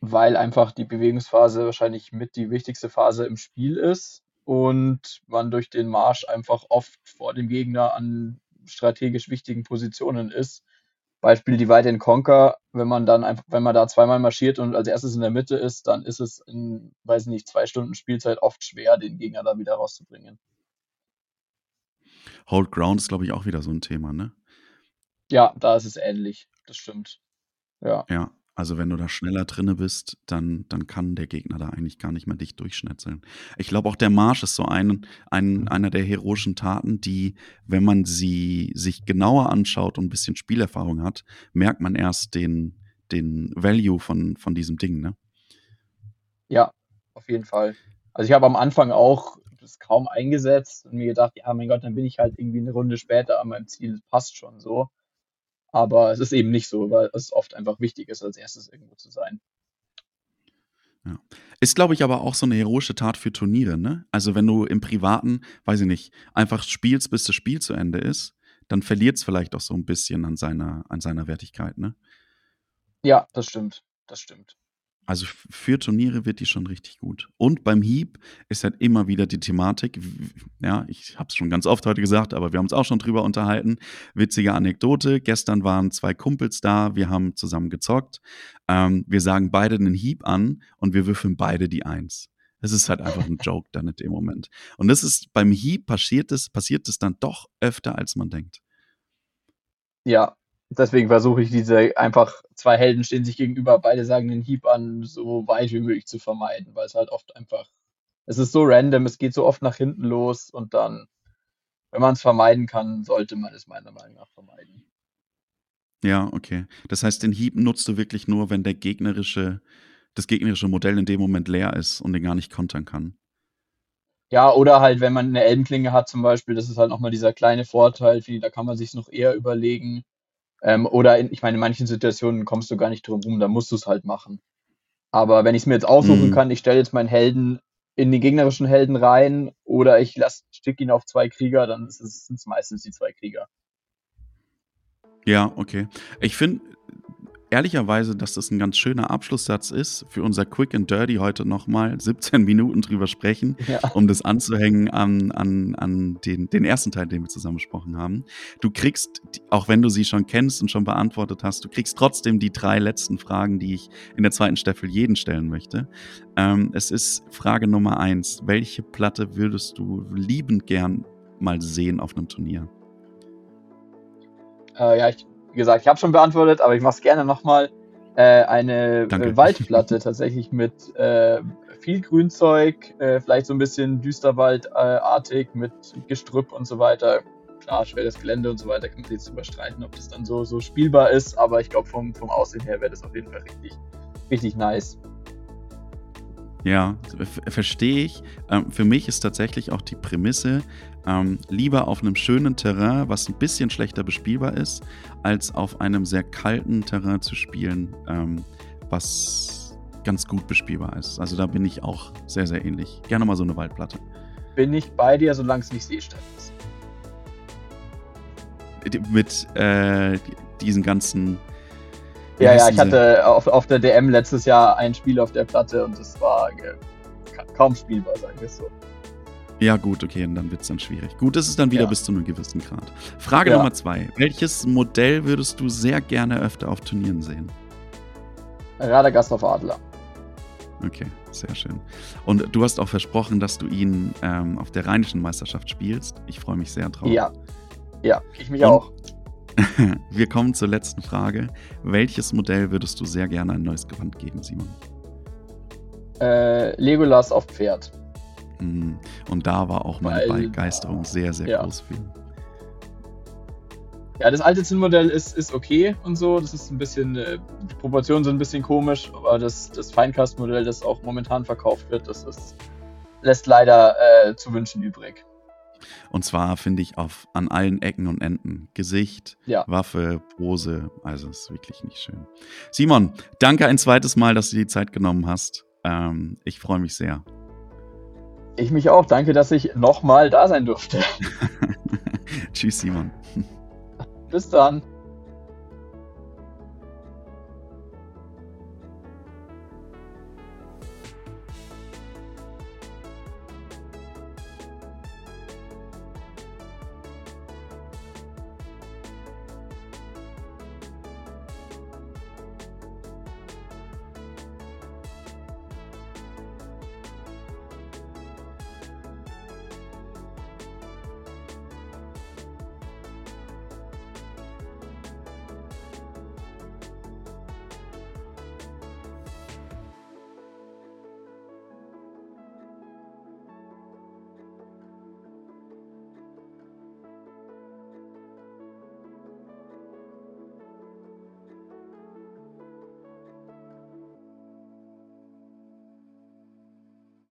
weil einfach die Bewegungsphase wahrscheinlich mit die wichtigste Phase im Spiel ist und man durch den Marsch einfach oft vor dem Gegner an strategisch wichtigen Positionen ist Beispiel Divide and Conquer, wenn man dann einfach, wenn man da zweimal marschiert und als erstes in der Mitte ist, dann ist es in, weiß nicht, zwei Stunden Spielzeit oft schwer, den Gegner da wieder rauszubringen. Hold Ground ist, glaube ich, auch wieder so ein Thema, ne? Ja, da ist es ähnlich. Das stimmt. Ja. Ja. Also wenn du da schneller drinne bist, dann, dann kann der Gegner da eigentlich gar nicht mehr dich durchschnetzeln. Ich glaube auch der Marsch ist so ein, ein, einer der heroischen Taten, die, wenn man sie sich genauer anschaut und ein bisschen Spielerfahrung hat, merkt man erst den, den Value von, von diesem Ding, ne? Ja, auf jeden Fall. Also ich habe am Anfang auch das kaum eingesetzt und mir gedacht, ja mein Gott, dann bin ich halt irgendwie eine Runde später an meinem Ziel, passt schon so. Aber es ist eben nicht so, weil es oft einfach wichtig ist, als erstes irgendwo zu sein. Ja. Ist, glaube ich, aber auch so eine heroische Tat für Turniere, ne? Also, wenn du im Privaten, weiß ich nicht, einfach spielst, bis das Spiel zu Ende ist, dann verliert es vielleicht auch so ein bisschen an seiner, an seiner Wertigkeit, ne? Ja, das stimmt. Das stimmt. Also für Turniere wird die schon richtig gut. Und beim Hieb ist halt immer wieder die Thematik, ja, ich habe es schon ganz oft heute gesagt, aber wir haben uns auch schon drüber unterhalten. Witzige Anekdote, gestern waren zwei Kumpels da, wir haben zusammen gezockt. Ähm, wir sagen beide einen Hieb an und wir würfeln beide die Eins. Das ist halt einfach ein Joke dann in dem Moment. Und das ist beim Hieb passiert es, passiert es dann doch öfter, als man denkt. Ja, deswegen versuche ich diese einfach zwei Helden stehen sich gegenüber, beide sagen den Hieb an, so weit wie möglich zu vermeiden, weil es halt oft einfach, es ist so random, es geht so oft nach hinten los und dann, wenn man es vermeiden kann, sollte man es meiner Meinung nach vermeiden. Ja, okay. Das heißt, den Hieb nutzt du wirklich nur, wenn der gegnerische, das gegnerische Modell in dem Moment leer ist und den gar nicht kontern kann. Ja, oder halt, wenn man eine Elbenklinge hat zum Beispiel, das ist halt nochmal dieser kleine Vorteil, da kann man sich noch eher überlegen, ähm, oder in, ich meine, in manchen Situationen kommst du gar nicht drum rum, da musst du es halt machen. Aber wenn ich es mir jetzt aussuchen mhm. kann, ich stelle jetzt meinen Helden in den gegnerischen Helden rein oder ich stücke ihn auf zwei Krieger, dann sind es meistens die zwei Krieger. Ja, okay. Ich finde, ehrlicherweise, dass das ein ganz schöner Abschlusssatz ist für unser Quick and Dirty heute nochmal 17 Minuten drüber sprechen, ja. um das anzuhängen an, an, an den, den ersten Teil, den wir zusammen besprochen haben. Du kriegst, auch wenn du sie schon kennst und schon beantwortet hast, du kriegst trotzdem die drei letzten Fragen, die ich in der zweiten Staffel jeden stellen möchte. Ähm, es ist Frage Nummer eins. Welche Platte würdest du liebend gern mal sehen auf einem Turnier? Äh, ja, ich wie gesagt, ich habe schon beantwortet, aber ich mache es gerne nochmal. Äh, eine Danke. Waldplatte tatsächlich mit äh, viel Grünzeug, äh, vielleicht so ein bisschen Düsterwaldartig mit Gestrüpp und so weiter. Klar, schweres Gelände und so weiter, kann man sich jetzt überstreiten, ob das dann so, so spielbar ist, aber ich glaube, vom, vom Aussehen her wäre das auf jeden Fall richtig, richtig nice. Ja, verstehe ich. Ähm, für mich ist tatsächlich auch die Prämisse, ähm, lieber auf einem schönen Terrain, was ein bisschen schlechter bespielbar ist, als auf einem sehr kalten Terrain zu spielen, ähm, was ganz gut bespielbar ist. Also da bin ich auch sehr, sehr ähnlich. Gerne mal so eine Waldplatte. Bin ich bei dir, solange es nicht Seestadt ist. Mit äh, diesen ganzen ja, ja, ich hatte auf, auf der DM letztes Jahr ein Spiel auf der Platte und es war kaum spielbar, sagen wir es so. Ja, gut, okay, und dann wird es dann schwierig. Gut, das ist dann wieder ja. bis zu einem gewissen Grad. Frage ja. Nummer zwei. Welches Modell würdest du sehr gerne öfter auf Turnieren sehen? Radagast auf Adler. Okay, sehr schön. Und du hast auch versprochen, dass du ihn ähm, auf der Rheinischen Meisterschaft spielst. Ich freue mich sehr drauf. Ja, ja, ich mich und auch. Wir kommen zur letzten Frage. Welches Modell würdest du sehr gerne ein neues Gewand geben, Simon? Äh, Legolas auf Pferd. Mhm. Und da war auch meine Weil, Begeisterung sehr, sehr ja. groß für. Ja, das alte Zinnmodell ist, ist okay und so. Das ist ein bisschen, äh, die Proportionen sind ein bisschen komisch, aber das, das Feincast-Modell, das auch momentan verkauft wird, das ist, lässt leider äh, zu wünschen übrig. Und zwar finde ich auf an allen Ecken und Enden. Gesicht, ja. Waffe, Pose. Also ist wirklich nicht schön. Simon, danke ein zweites Mal, dass du die Zeit genommen hast. Ähm, ich freue mich sehr. Ich mich auch. Danke, dass ich nochmal da sein durfte. Tschüss, Simon. Bis dann.